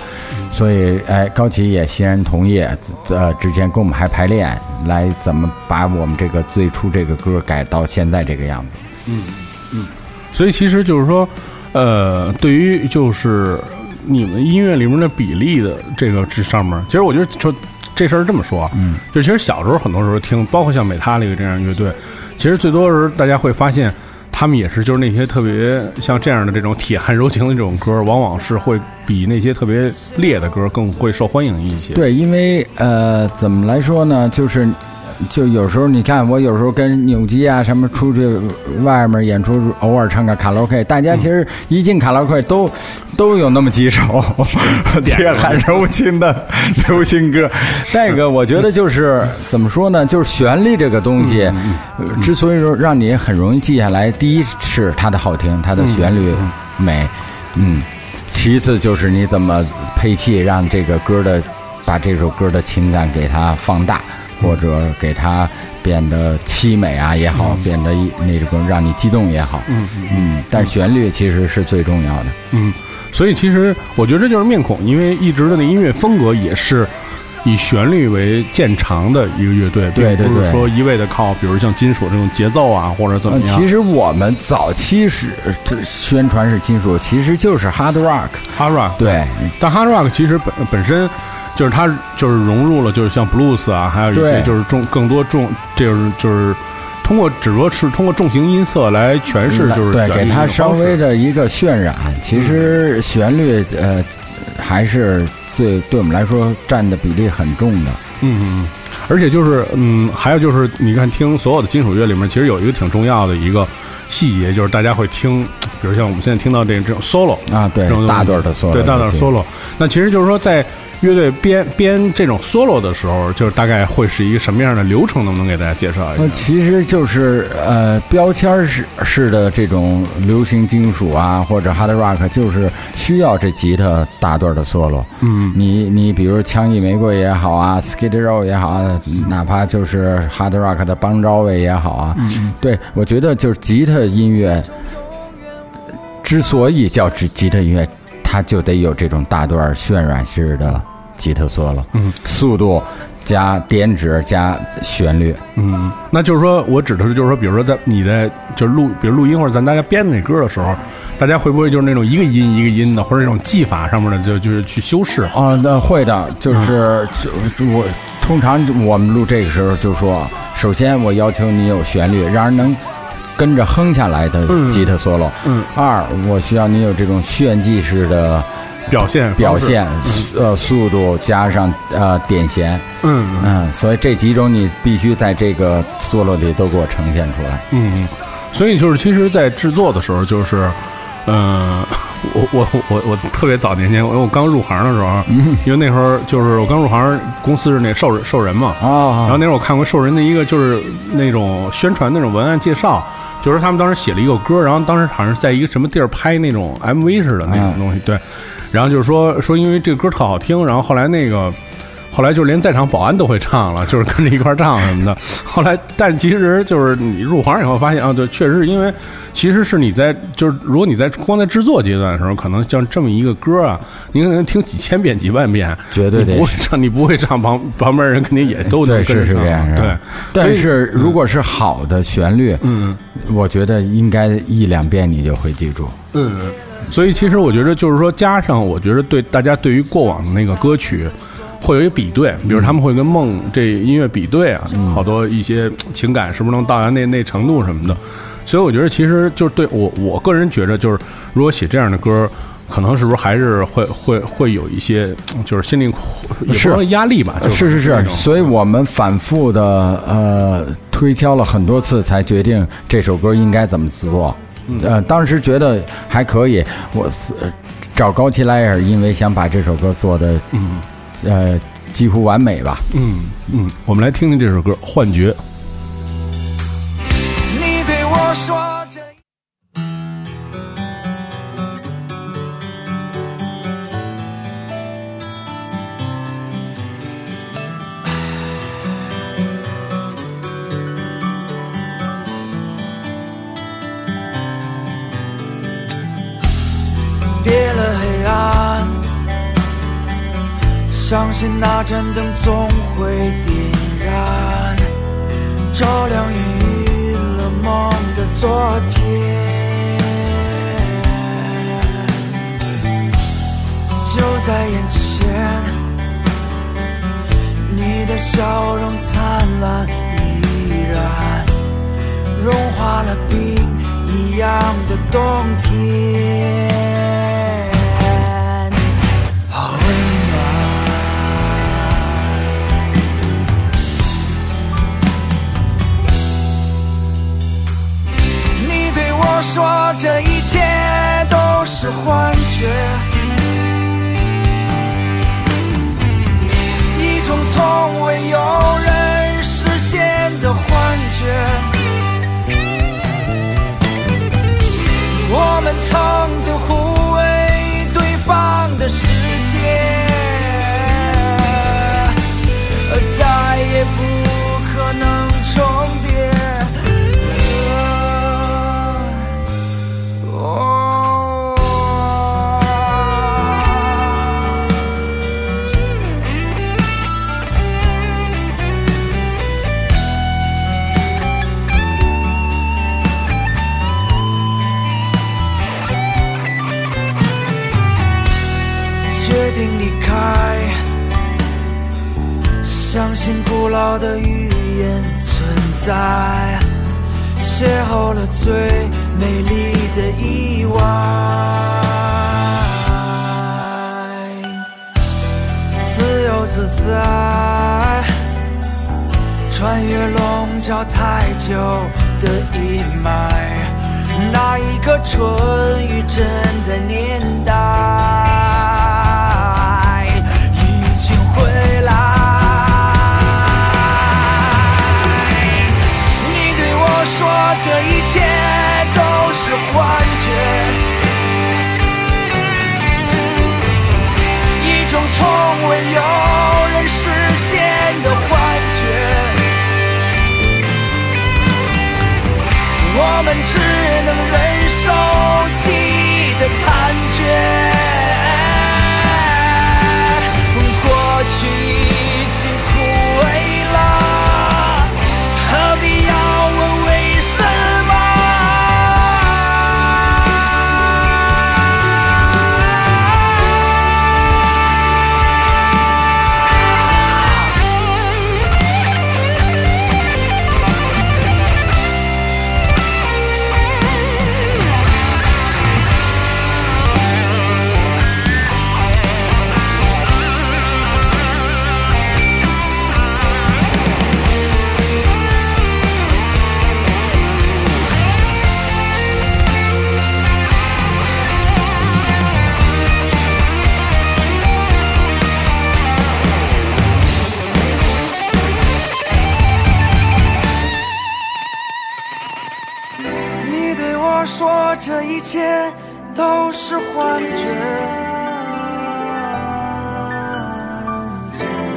所以，哎，高奇也欣然同意，呃，之前跟我们还排练，来怎么把我们这个最初这个歌改到现在这个样子。嗯嗯所以其实就是说，呃，对于就是你们音乐里面的比例的这个这上面，其实我觉得说这事儿这么说啊，嗯，就其实小时候很多时候听，包括像美塔里个这样乐队，其实最多的时候大家会发现。他们也是，就是那些特别像这样的这种铁汉柔情的这种歌，往往是会比那些特别烈的歌更会受欢迎一些。对，因为呃，怎么来说呢？就是，就有时候你看，我有时候跟扭机啊什么出去外面演出，偶尔唱个卡拉 OK，大家其实一进卡拉 OK 都、都有那么几首铁汉柔情的流行歌。那个我觉得就是怎么说呢？就是旋律这个东西，之所以说让你很容易记下来，第一是它的好听，它的旋律美，嗯。其次就是你怎么配器，让这个歌的把这首歌的情感给它放大，或者给它变得凄美啊也好，变得一那种让你激动也好，嗯嗯。但旋律其实是最重要的。嗯，所以其实我觉得这就是面孔，因为一直的那音乐风格也是以旋律为见长的一个乐队，对对并不是对说一味的靠，比如像金属这种节奏啊，或者怎么呃，样。其实我们早期是这宣传是金属，其实就是 hard rock。hard rock 对，但 hard rock 其实本本身就是它就是融入了，就是像 blues 啊，还有一些就是重更多重，就是就是通过只不过是通过重型音色来诠释，就是对，给它稍微的一个渲染。其实旋律呃还是最对我们来说占的比例很重的。嗯嗯嗯，而且就是嗯，还有就是你看听所有的金属乐里面，其实有一个挺重要的一个细节，就是大家会听，比如像我们现在听到这这种 solo 啊，对这种大段的 solo 对大段 solo。那其实就是说在乐队编编这种 solo 的时候，就是大概会是一个什么样的流程？能不能给大家介绍一下？其实就是呃标签儿式式的这种流行金属啊，或者 hard rock，就是需要这吉他大段的 solo。嗯，你你比如枪翼玫瑰也好啊，Skid Row 也好啊，哪怕就是 hard rock 的邦昭维也好啊，嗯对我觉得就是吉他音乐之所以叫吉吉他音乐，它就得有这种大段渲染式的吉他 solo，嗯，速度加点指加旋律。嗯，那就是说我指的是，就是说，比如说在你在就是录，比如录音或者咱大家编那歌的时候，大家会不会就是那种一个音一个音的，或者那种技法上面的，就就是去修饰？啊，那会的，就是就我通常我们录这个时候就说，首先我要求你有旋律，让人能跟着哼下来的吉他 solo。嗯。二，我需要你有这种炫技式的表现表现呃，速度加上呃点弦，嗯。嗯嗯，所以这几种你必须在这个 solo 里都给我呈现出来。嗯，所以就是其实，在制作的时候，就是，嗯、我我我我特别早年间，因为我刚入行的时候，因为那时候就是我刚入行，公司是那兽人兽人嘛，啊然后哦，那时候我看过兽人的一个就是那种宣传那种文案介绍，就是他们当时写了一个歌，然后当时好像是在一个什么地儿拍那种 MV 似的那种东西，对，然后就是说说因为这个歌特好听，然后后来那个。后来就连在场保安都会唱了，就是跟着一块儿唱什么的。后来，但其实就是你入行以后发现啊，对，确实是因为其实是你在就是如果你在光在制作阶段的时候，可能像这么一个歌啊，你可能听几千遍几万遍，绝对得不会唱，你不会唱，旁旁边人肯定也都能对，跟着唱是是这样，是对。但是如果是好的旋律，嗯我觉得应该一两遍你就会记住。嗯，所以其实我觉得就是说，加上我觉得对大家对于过往的那个歌曲。会有一比对，比如他们会跟梦这音乐比对啊，好多一些情感是不是能到达那那程度什么的，所以我觉得其实就是对我我个人觉得就是如果写这样的歌，可能是不是还是会会会有一些就是心里也不是。压力吧，是是是是，所以我们反复的呃推敲了很多次，才决定这首歌应该怎么做。呃，当时觉得还可以，我找高奇来也是因为想把这首歌做的嗯呃几乎完美吧。嗯嗯，我们来听听这首歌《幻觉》。盏灯总会点燃。照亮晕了梦的昨天。就在眼前，你的笑容灿烂依然，融化了冰一样的冬天，我说这一切都是幻觉，一种从未有人实现的幻觉。我们曾经互为对方的世界，老的语言存在，邂逅了最美丽的意外，自由自在，穿越笼罩太久的阴霾。那一个春与真的年代这一切都是幻觉，一种从未有人实现的幻觉。我们只能忍受寂这一切都是幻觉，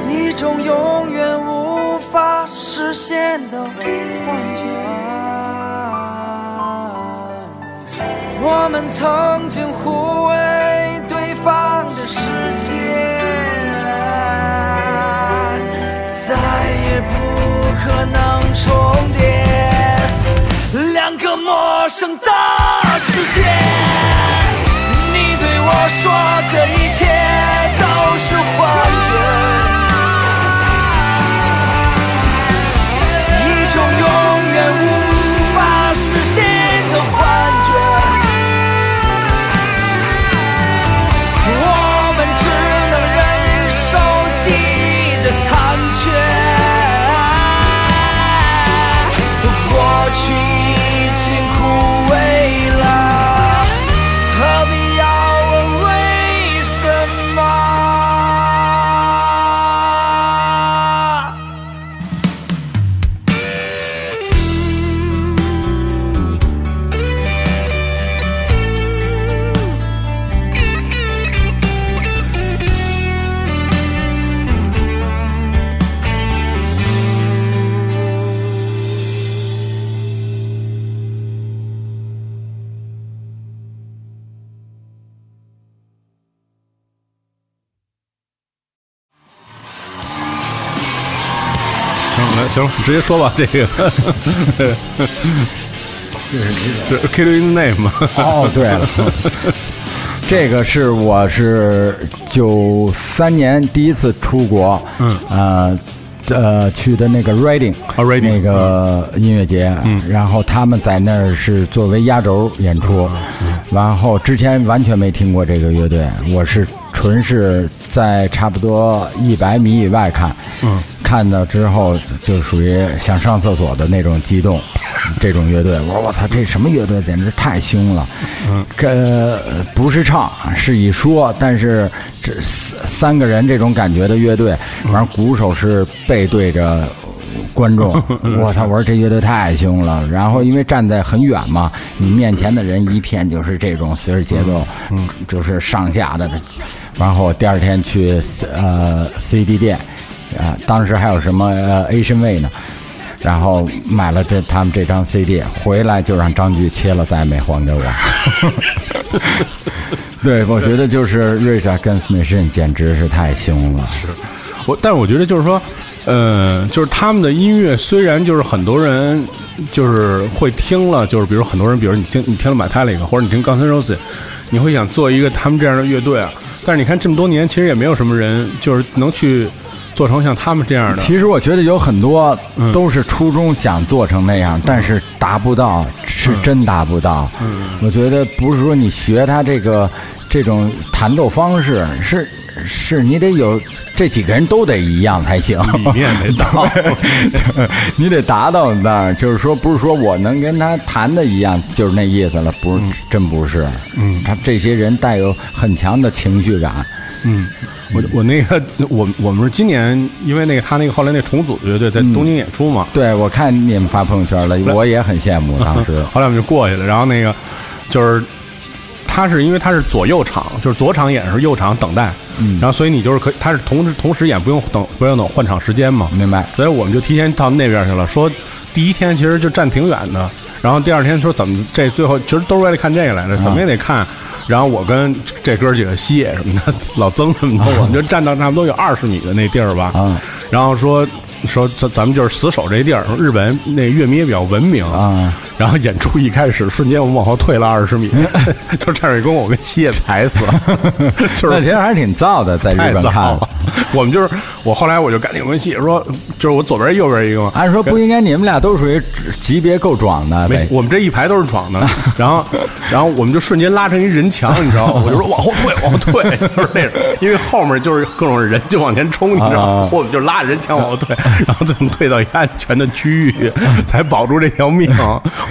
一种永远无法实现的幻觉。我们曾经互为对方的世界，再也不可能重叠。两个陌生的世界，你对我说这一切都是幻行了，行了，直接说吧，这个。这是 Kill in the Name 嘛？哦，对了，这个是我是九三年第一次出国，嗯，呃。呃，去的那个，Reading 那个音乐节，嗯，然后他们在那儿是作为压轴演出，嗯然后之前完全没听过这个乐队，我是纯是在差不多一百米以外看，嗯，看到之后就属于想上厕所的那种激动，这种乐队，我说我操，这什么乐队，简直太凶了，嗯，这不是唱，是一说，但是这三三个人这种感觉的乐队，完了鼓手是背对着。观众，我操！我说这乐队太凶了。然后因为站在很远嘛，你面前的人一片就是这种随着节奏，嗯，就是上下的。然后第二天去呃 CD 店，啊，当时还有什么呃 Asian Way 呢？然后买了这他们这张 CD，回来就让张炬切了，再也没还给我。对，我觉得就是 Rage Against the Machine 简直是太凶了。是我，但是我觉得就是说，呃，就是他们的音乐虽然就是很多人就是会听了，就是比如很多人，比如你听你听了 Metallica 或者你听 Guns N' Roses，你会想做一个他们这样的乐队啊。但是你看这么多年，其实也没有什么人就是能去做成像他们这样的。其实我觉得有很多都是初衷想做成那样，但是达不到，是真达不到。我觉得不是说你学他这个这种弹奏方式，是是你得有这几个人都得一样才行，你也得到 你得达到那儿。就是说，不是说我能跟他弹的一样，就是那意思了，不是，真不是。嗯，他这些人带有很强的情绪感。嗯，我我那个我我们是今年因为那个他那个后来那重组乐队在东京演出嘛，对，我看你们发朋友圈了，我也很羡慕当时。后来我们就过去了，然后那个就是他是因为他是左右场，就是左场演是右场等待，嗯然后所以你就是可以他是同时同时演，不用等不用等换场时间嘛，明白？所以我们就提前到那边去了。说第一天其实就站挺远的，然后第二天说怎么这最后其实都是为了看这个来的，怎么也得看。然后我跟这哥几个西野什么的，老曾什么的，我们就站到差不多有二十米的那地儿吧。啊然后说说咱咱们就是死守这地儿，日本那乐迷也比较文明啊。然后演出一开始，瞬间我们往后退了二十米，就差点跟我跟西野踩死了，就是那其实还是挺燥的，在日本看 了。。我们就是我后来我就赶紧跟西野说，就是我左边右边一个嘛，按说不应该，你们俩都属于级别够壮的没呗，我们这一排都是壮的，然后，然后我们就瞬间拉成一人墙，你知道吗？我就说往后退，往后退，就是那种，因为后面就是各种人就往前冲，你知道啊吗？我们就拉着人墙往后退，然后最后退到一个安全的区域，才保住这条命。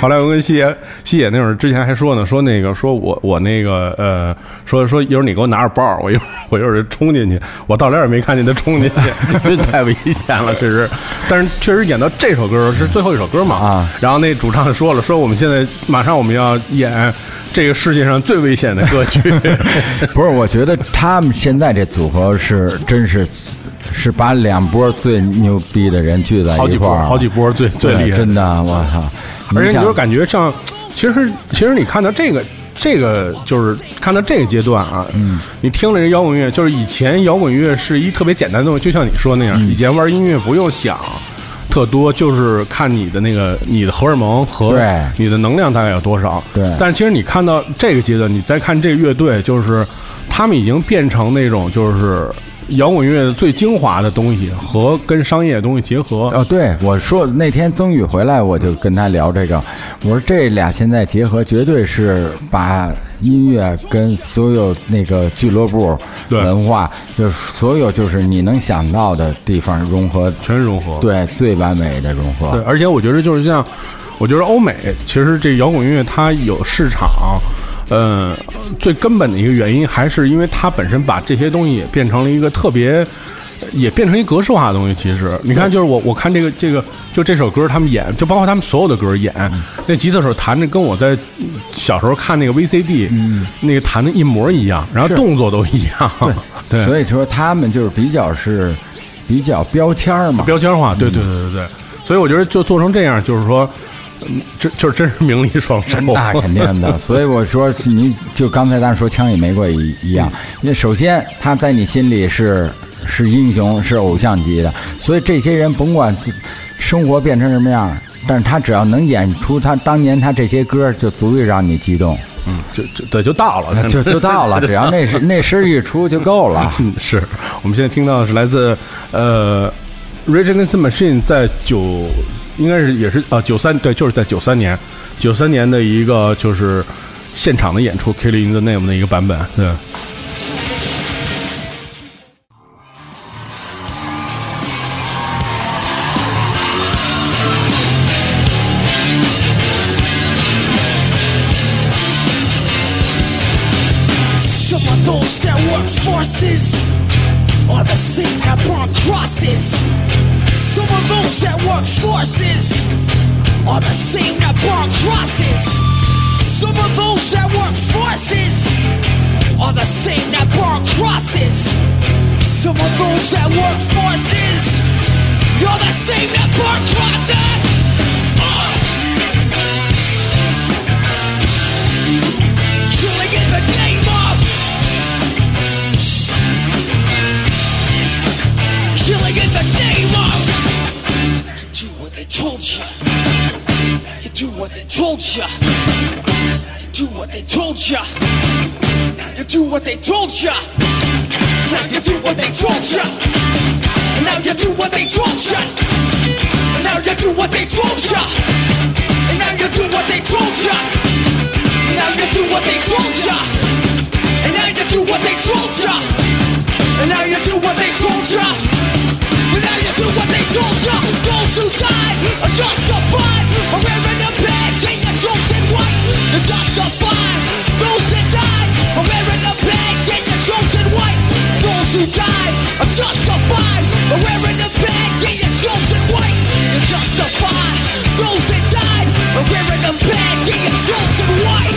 后来我跟西野，西野那会儿之前还说呢，说那个说我我那个呃，说说一会儿你给我拿着包，我一会儿 我一会儿就冲进去，我到点儿也没看见他冲进去，因为太危险了，确实。但是确实演到这首歌是最后一首歌嘛啊，然后那主唱说了，说我们现在马上我们要演这个世界上最危险的歌曲。不是，我觉得他们现在这组合是真是是把两波最牛逼的人聚在好几波，一块儿，好几波最最厉害，真的，我操！想而且你就感觉像，其实其实你看到这个这个就是看到这个阶段啊，嗯，你听了这摇滚乐，就是以前摇滚乐是一特别简单的东西，就像你说那样，以前玩音乐不用想。特多就是看你的那个你的荷尔蒙和你的能量大概有多少。对但其实你看到这个阶段，你再看这个乐队，就是他们已经变成那种就是摇滚乐的最精华的东西和跟商业的东西结合。哦，对，我说那天曾宇回来，我就跟他聊这个，我说这俩现在结合，绝对是把音乐跟所有那个俱乐部文化，就是所有就是你能想到的地方融合，全融合。对，最完美的融合。对，而且我觉得就是像，我觉得欧美其实这摇滚乐它有市场，呃，最根本的一个原因还是因为它本身把这些东西也变成了一个特别。也变成一格式化的东西。其实你看，就是我我看这个这个就这首歌，他们演就包括他们所有的歌演，那吉他手弹的跟我在小时候看那个 VCD，嗯那个弹的一模一样，然后动作都一样。对，所以说他们就是比较是比较标签儿嘛。标签化，对对对对对，所以我觉得就做成这样，就是说，嗯，这就是真是名利双收。那肯定的，所以我说你就刚才咱说枪与玫瑰一一样，那首先他在你心里是是英雄，是偶像级的，所以这些人甭管生活变成什么样，但是他只要能演出他当年他这些歌，就足以让你激动，嗯，就就对，就到了，就就到了，只要那是那声一出就够了。嗯，是我们现在听到的是来自呃 Rage Against the Machine 在九应该是也是啊九三对，就是在九三年九三年的一个就是现场的演出《Killing the Name》的一个版本，对。Some of those that work forces are the same that burn crosses. Some of those that work forces are the same that burn crosses. Some of those that work forces are the same that burn crosses. Some of those that work forces are the same that burn crosses. Killing in the told you You do what they told you You do what they told you Now you do what they told you Now you do what they told you Now you do what they told you Now you do what they told you now you do what they told you now you do what they told ya. And now you do what they told ya. And now you do what they told ya. Now you do what they told ya. Those who died are justified. Wearing a badge and your chosen white. It's justified. Those that died are wearing badge and your chosen white. Those who died are justified. Wearing badge and your chosen white. Those wearing badge and your chosen white.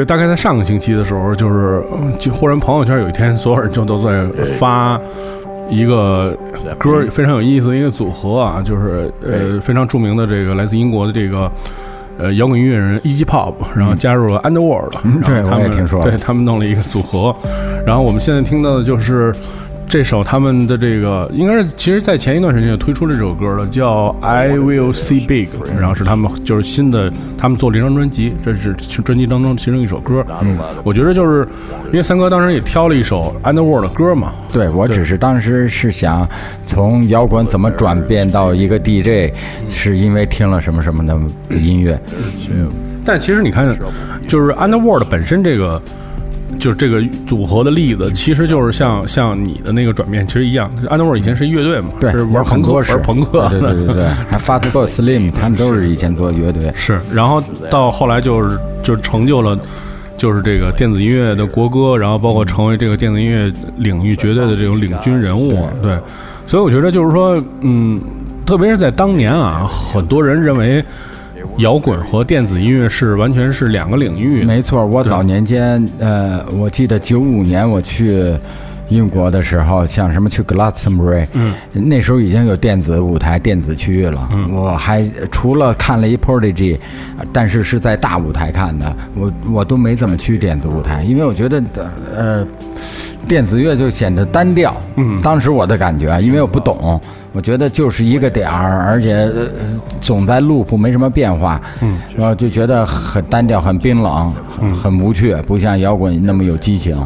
就大概在上个星期的时候，就是嗯就忽然朋友圈有一天，所有人就都在发一个歌，非常有意思的一个组合啊，就是呃非常著名的这个来自英国的这个。呃，摇滚音乐人 Iggy Pop，然后加入了 Underworld，、嗯对他们听说。对他们弄了一个组合，然后我们现在听到的就是这首他们的这个，应该是其实，在前一段时间就推出了这首歌了，叫 I Will See Big，然后是他们就是新的，他们做了一张专辑，这是专辑当中其中一首歌。嗯，我觉得就是因为三哥当时也挑了一首 Underworld 的歌嘛，对我只是当时是想从摇滚怎么转变到一个 DJ，是因为听了什么什么的音乐。但其实你看，就是 Underworld 本身这个。就是这个组合的例子，其实就是像像你的那个转变，其实一样。Underworld 以前是乐队嘛，对，是玩朋克，玩朋克，对对对对对，还 Fatboy Slim 他们都是以前做乐队。是，然后到后来就是就成就了，就是这个电子音乐的国歌，然后包括成为这个电子音乐领域绝对的这种领军人物。对，所以我觉得就是说，嗯，特别是在当年啊，很多人认为摇滚和电子音乐是完全是两个领域。没错，我早年间，呃，我记得九五年我去英国的时候，像什么去 Glastonbury，嗯，那时候已经有电子舞台、电子区域了。嗯，我还除了看了一 Prodigy，但是是在大舞台看的，我我都没怎么去电子舞台，因为我觉得，呃，电子乐就显得单调。嗯，当时我的感觉，因为我不懂。我觉得就是一个点儿，而且、呃、总在 loop 没什么变化，嗯，然后就觉得很单调、很冰冷、很很无趣，不像摇滚那么有激情。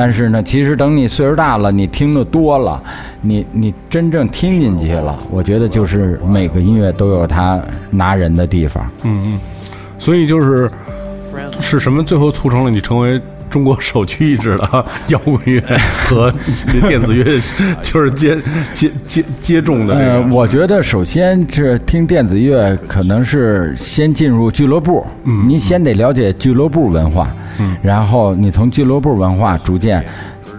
但是呢，其实等你岁数大了，你听得多了，你你真正听进去了，我觉得就是每个音乐都有它拿人的地方。嗯嗯，所以就是是什么最后促成了你成为？中国首屈一指的 摇滚乐和电子乐 就是接接接接种的、呃，我觉得首先是听电子乐，可能是先进入俱乐部，嗯，你先得了解俱乐部文化，嗯，然后你从俱乐部文化逐渐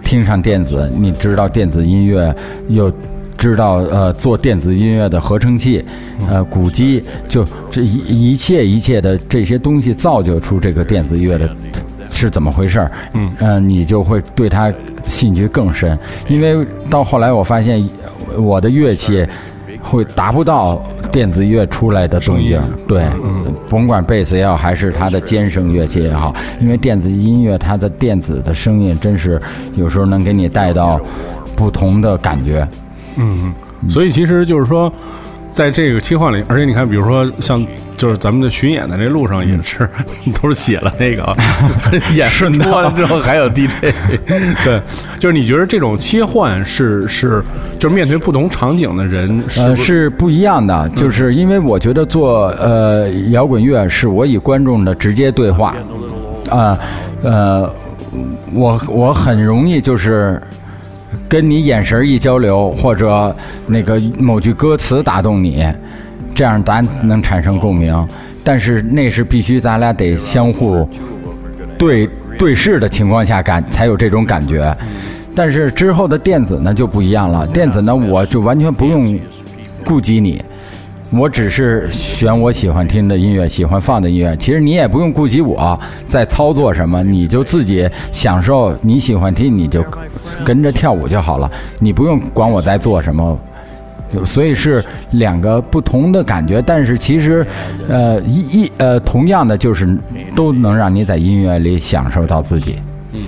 听上电子，你知道电子音乐又。知道呃，做电子音乐的合成器，呃，鼓机，就这一一切一切的这些东西，造就出这个电子乐的。是怎么回事儿？嗯呃，你就会对他兴趣更深，因为到后来我发现我的乐器会达不到电子乐出来的动静，对，嗯、甭管贝斯也好，还是它的尖声乐器也好，因为电子音乐它的电子的声音真是有时候能给你带到不同的感觉。嗯，所以其实就是说。在这个切换里，而且你看，比如说像就是咱们的巡演的这路上也是，都是写了那个 演顺多了之后还有 DJ，对，就是你觉得这种切换是是就是面对不同场景的人是呃是不一样的，就是因为我觉得做呃摇滚乐是我与观众的直接对话，啊呃我我很容易就是。跟你眼神一交流，或者那个某句歌词打动你，这样咱能产生共鸣。但是那是必须咱俩得相互对对视的情况下感才有这种感觉。但是之后的电子呢就不一样了，电子呢我就完全不用顾及你。我只是选我喜欢听的音乐，喜欢放的音乐。其实你也不用顾及我在操作什么，你就自己享受你喜欢听，你就跟着跳舞就好了。你不用管我在做什么，所以是两个不同的感觉。但是其实，呃，一一呃，同样的就是都能让你在音乐里享受到自己。嗯，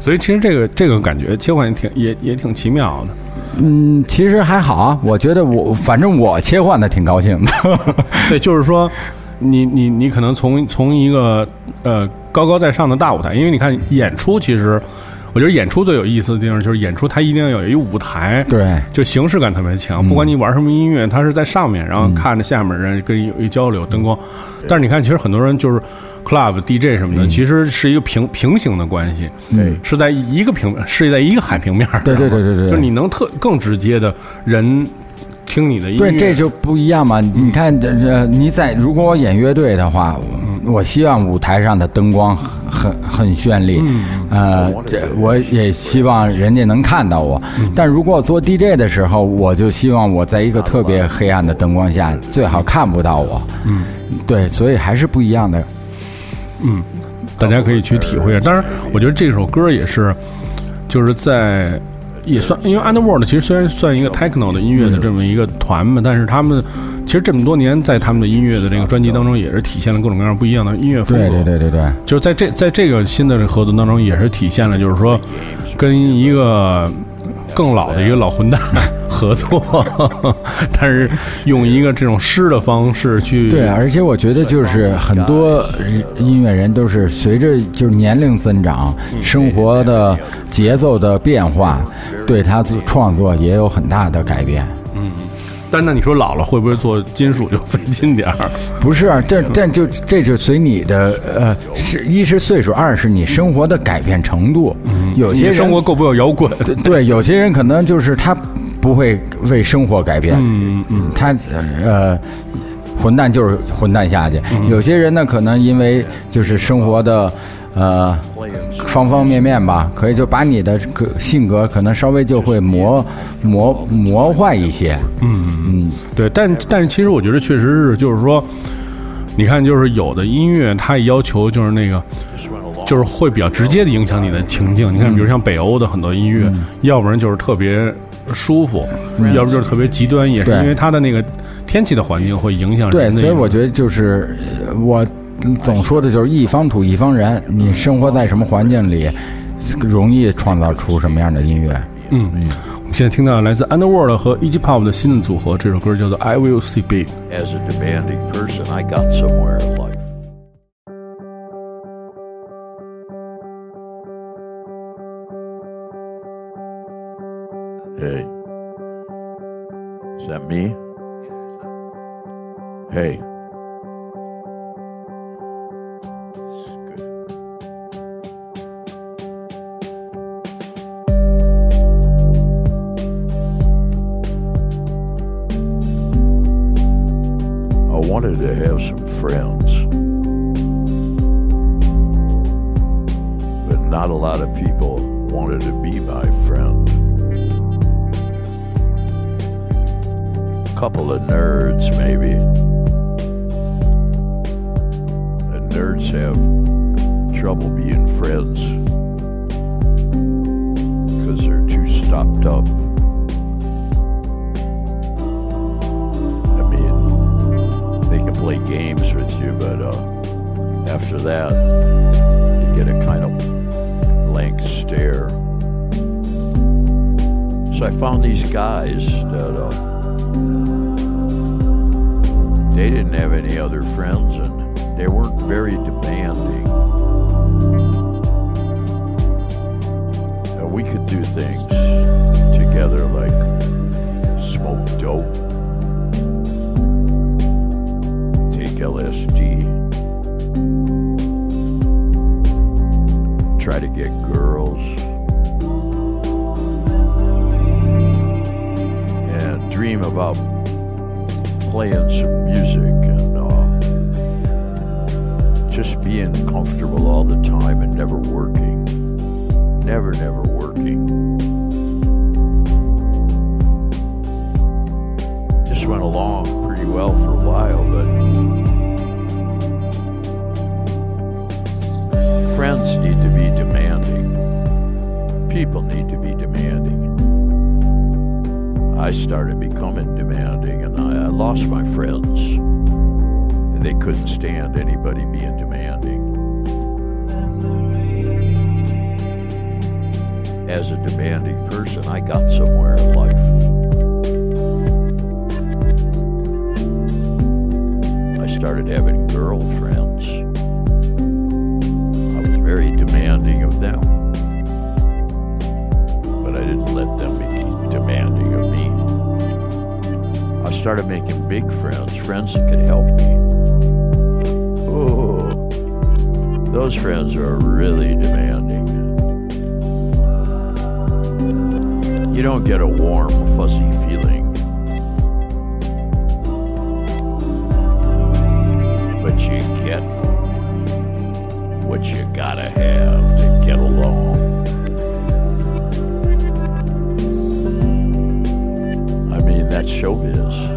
所以其实这个这个感觉切换也挺也也挺奇妙的。嗯，其实还好啊，我觉得我反正我切换的挺高兴的。对，就是说，你你你可能从从一个呃高高在上的大舞台，因为你看演出，其实我觉得演出最有意思的地方就是演出它一定要有一舞台，对，就形式感特别强。不管你玩什么音乐，它是在上面，然后看着下面人跟你有一交流，灯光。但是你看，其实很多人就是。club DJ 什么的，嗯、其实是一个平平行的关系，对，是在一个平，是在一个海平面，对对对对对，就你能特更直接的人听你的音乐，对，这就不一样嘛。你看，呃，你在如果我演乐队的话，我希望舞台上的灯光很很绚丽，嗯、呃，这我也希望人家能看到我。嗯、但如果我做 DJ 的时候，我就希望我在一个特别黑暗的灯光下，最好看不到我。嗯，对，所以还是不一样的。嗯，大家可以去体会。当然，我觉得这首歌也是，就是在也算，因为 Underworld 其实虽然算一个 techno 的音乐的这么一个团嘛，但是他们其实这么多年在他们的音乐的这个专辑当中，也是体现了各种各样不一样的音乐风格。对对对对对，就是在这在这个新的这合作当中，也是体现了，就是说跟一个更老的一个老混蛋合作，但是用一个这种诗的方式去对，而且我觉得就是很多音乐人都是随着就是年龄增长，生活的节奏的变化，对他自创作也有很大的改变。但那你说老了会不会做金属就费劲点儿？不是啊，这这就这就随你的呃，是一是岁数，二是你生活的改变程度。有些人生活够不够摇滚？对对，有些人可能就是他不会为生活改变，嗯嗯，他呃。混蛋就是混蛋下去。有些人呢，可能因为就是生活的，呃，方方面面吧，可以就把你的个性格可能稍微就会磨磨磨坏一些。嗯嗯，对，但但是其实我觉得确实是，就是说，你看，就是有的音乐它要求就是那个，就是会比较直接的影响你的情境。你看，比如像北欧的很多音乐，要不然就是特别舒服，要不就是特别极端，也是因为它的那个天气的环境会影响对，人的一种。所以我觉得就是呃我总说的就是一方土一方人，你生活在什么环境里，容易创造出什么样的音乐。嗯，嗯我们现在听到来自 Underworld 和 e g p o p 的新的组合，这首歌叫做《I Will See Big》。As a demanding person, I got somewhere in life. Hey. Is that me? Hey. Wanted to have some friends. But not a lot of people wanted to be my friend. A couple of nerds, maybe. And nerds have trouble being friends because they're too stopped up. Play games with you, but uh, after that, you get a kind of blank stare. So I found these guys that uh, they didn't have any other friends and they weren't very demanding. And we could do things together like smoke dope LSD, try to get girls, and dream about playing some music and uh, just being comfortable all the time and never working. Never, never working. Just went along pretty well for a while, but friends need to be demanding. People need to be demanding. I started becoming demanding and I, I lost my friends. They couldn't stand anybody being demanding. As a demanding person, I got somewhere in life. I started having girlfriends. Started making big friends, friends that could help me. Oh, those friends are really demanding. You don't get a warm, fuzzy feeling. But you get what you gotta have to get along. I mean, that's showbiz.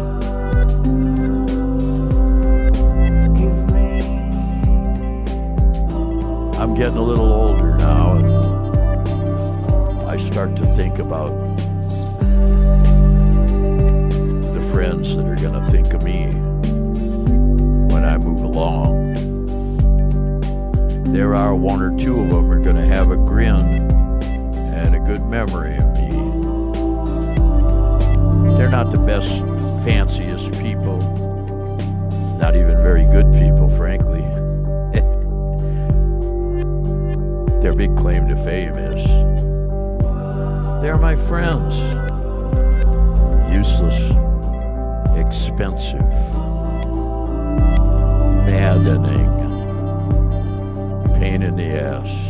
Getting a little older now, and I start to think about the friends that are going to think of me when I move along. There are one or two of them are going to have a grin and a good memory of me. They're not the best, fanciest people, not even very good claim to fame is. They're my friends. Useless, expensive, maddening, pain in the ass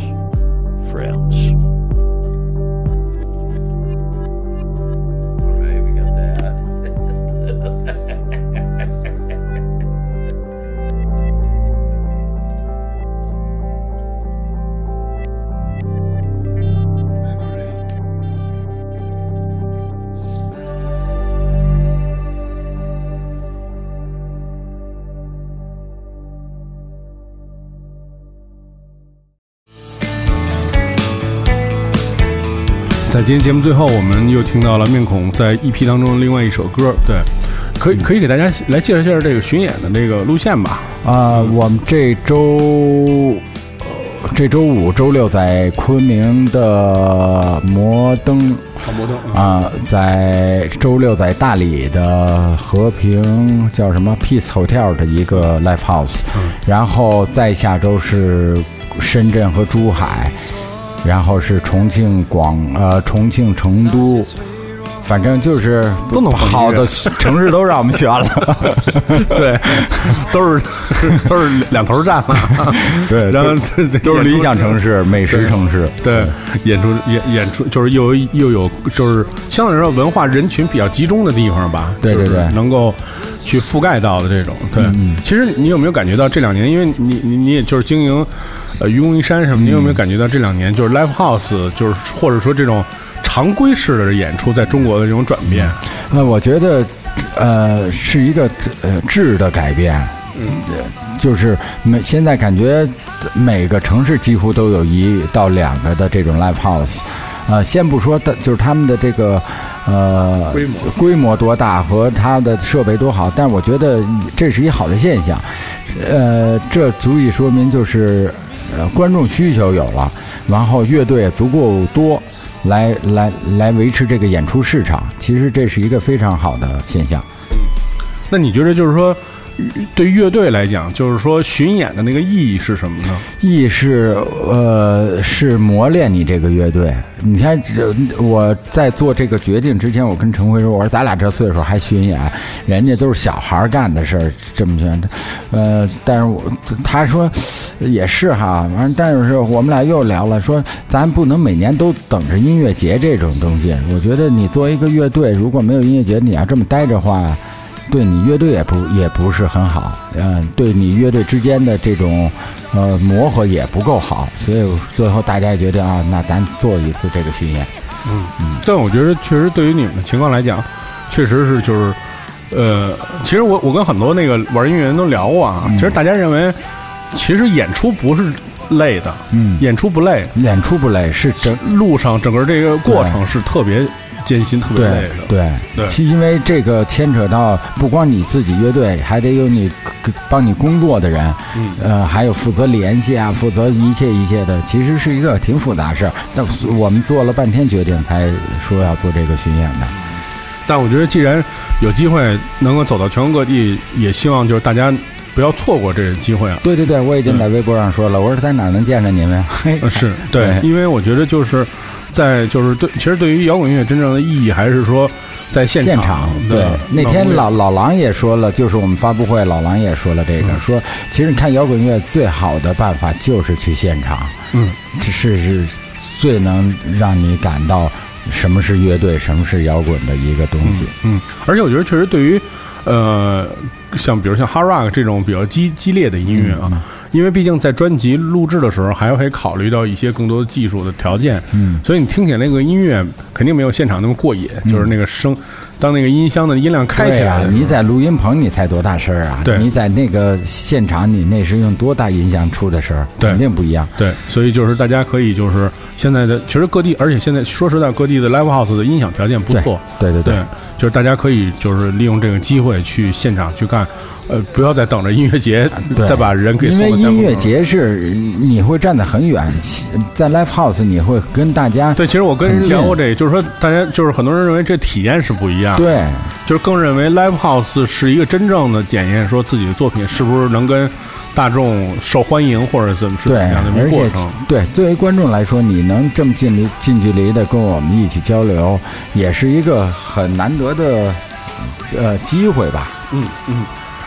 在今天节目最后，我们又听到了面孔在 EP 当中的另外一首歌，对，可以可以给大家来介绍介绍这个巡演的那个路线吧。啊、我们这周呃这周五、周六在昆明的摩登摩登啊、在周六在大理的和平叫什么？Peace Hotel 的一个 Live House，、然后再下周是深圳和珠海，然后是重庆、广呃重庆、成都。反正就是都能好的城市都让我们选了，对，都是都是两头占嘛。对然后都是理想城市、美食城市。对，演出演演出就是又又有就是相对来说文化人群比较集中的地方吧，就是对对对能够去覆盖到的这种。对，其实你有没有感觉到这两年，因为你你你也就是经营呃愚公移山什么，你有没有感觉到这两年就是 live house 就是或者说这种常规式的演出在中国的这种转变？那我觉得，呃，是一个呃质的改变。嗯，就是每现在感觉每个城市几乎都有一到两个的这种 live house。呃，先不说的，就是他们的这个呃规模规模多大和它的设备多好，但我觉得这是一好的现象。呃，这足以说明就是呃观众需求有了，然后乐队足够多。来来来维持这个演出市场，其实这是一个非常好的现象。那你觉得就是说，对乐队来讲，就是说巡演的那个意义是什么呢？意义是呃是磨练你这个乐队。你看，我在做这个决定之前，我跟陈辉说，我说咱俩这岁数还巡演，人家都是小孩干的事儿，这么劝。呃，但是我他说也是哈，完了，但是我们俩又聊了，说咱不能每年都等着音乐节这种东西。我觉得你作为一个乐队，如果没有音乐节，你要这么待着话。对你乐队也不也不是很好，嗯、对你乐队之间的这种呃磨合也不够好，所以最后大家也决定啊，那咱做一次这个巡演。嗯嗯。但我觉得确实对于你们的情况来讲，确实是就是，呃，其实我我跟很多那个玩音乐人都聊过啊，其实大家认为，其实演出不是累的，嗯。演出不累，演出不累是整路上整个这个过程是特别艰辛、特别累对的。对其因为这个牵扯到不光你自己乐队，还得有你帮你工作的人，嗯呃，还有负责联系啊，负责一切一切的，其实是一个挺复杂事儿。但我们做了半天决定，才说要做这个巡演的。但我觉得，既然有机会能够走到全国各地，也希望就是大家不要错过这个机会啊。对对对，我已经在微博上说了，我说在哪能见着你们？嘿。呃，是 对，因为我觉得就是在就是对，其实对于摇滚乐真正的意义还是说在现现场对。的，那天老老狼也说了，就是我们发布会，老狼也说了这个，嗯。说其实你看摇滚乐最好的办法就是去现场，嗯，这是是最能让你感到什么是乐队，什么是摇滚的一个东西。嗯，而且我觉得确实对于呃，像比如像 hard rock 这种比较激激烈的音乐啊，因为毕竟在专辑录制的时候，还会考虑到一些更多的技术的条件，嗯，所以你听起来那个音乐肯定没有现场那么过瘾，就是那个声，当那个音箱的音量开起来你在录音棚你才多大声儿啊？对。你在那个现场你那是用多大音箱出的声儿，对。肯定不一样。对，所以就是大家可以就是现在的，其实各地，而且现在说实在，各地的 live house 的音响条件不错。对对对对，就是大家可以就是利用这个机会去现场去看，呃，不要再等着音乐节对。再把人给因为送到音乐节是你会站得很远，在 live house 你会跟大家对，其实我跟人聊过这个，就是说大家就是很多人认为这体验是不一样，，对就是更认为 live house 是一个真正的检验，说自己的作品是不是能跟大众受欢迎或者怎么是怎对，么样的一个过程。对作为观众来说，你能这么近离近距离的跟我们一起交流，也是一个很难得的呃机会吧。嗯嗯，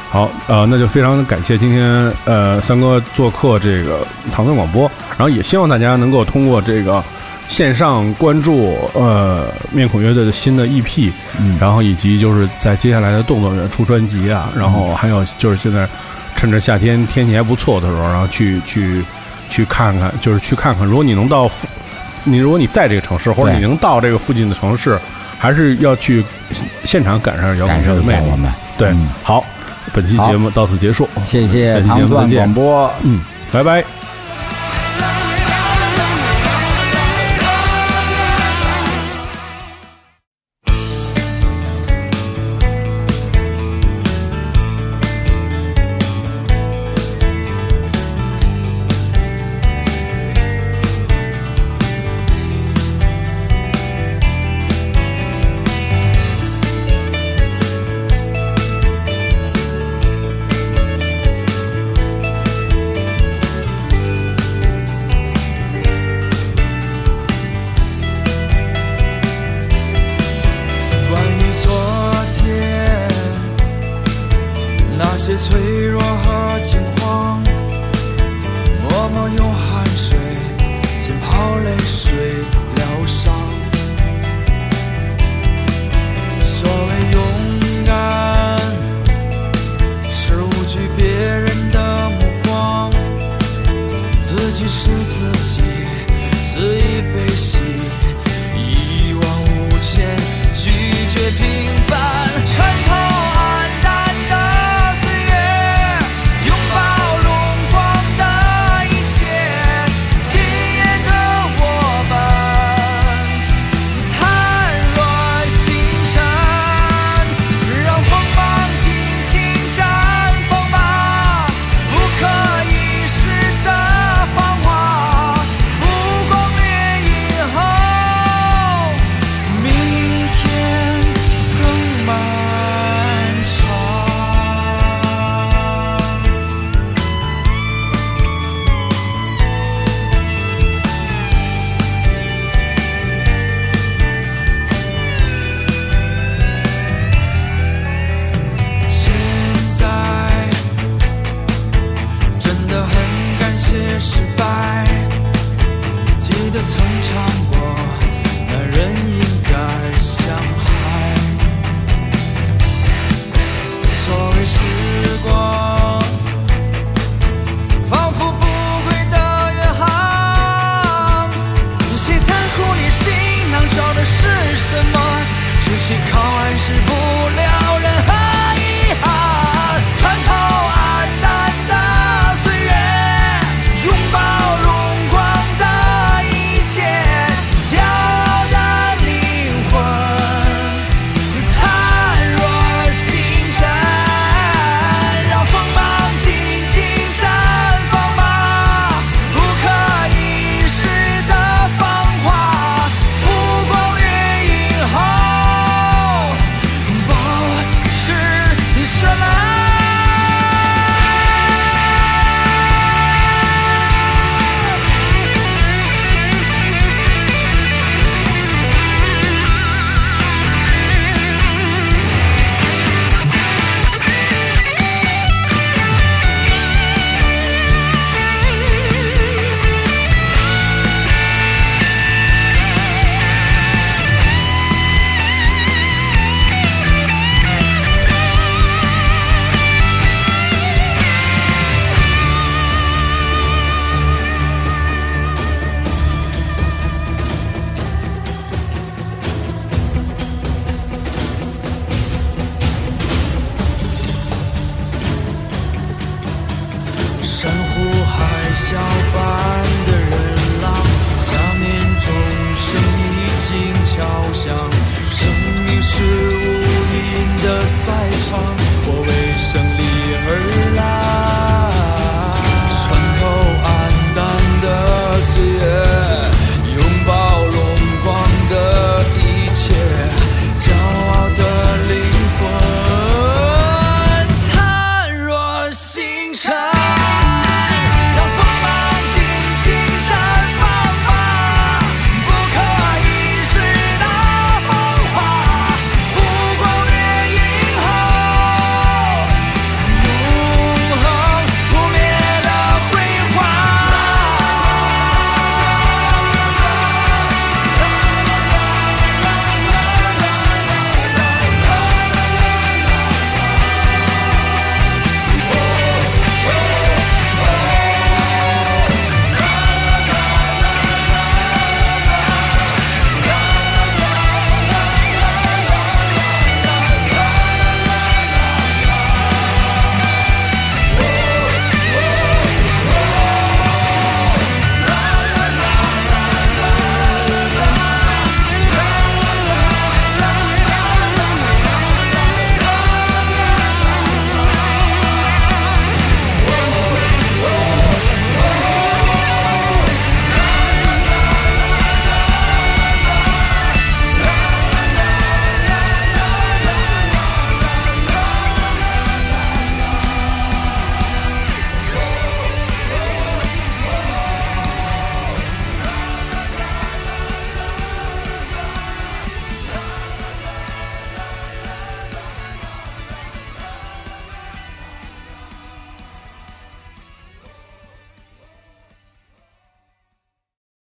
好，呃，那就非常感谢今天呃三哥做客这个唐僧广播，然后也希望大家能够通过这个线上关注呃面孔乐队的新的 EP，嗯然后以及就是在接下来的动作园出专辑啊，然后还有就是现在趁着夏天天气还不错的时候，然后去去去看看，就是去看看，如果你能到附，你如果你在这个城市，或者你能到这个附近的城市，还是要去现场赶上摇滚乐的魅。们。对，嗯好，本期节目到此结束，谢下期节谢糖蒜目再见广播。嗯，拜拜。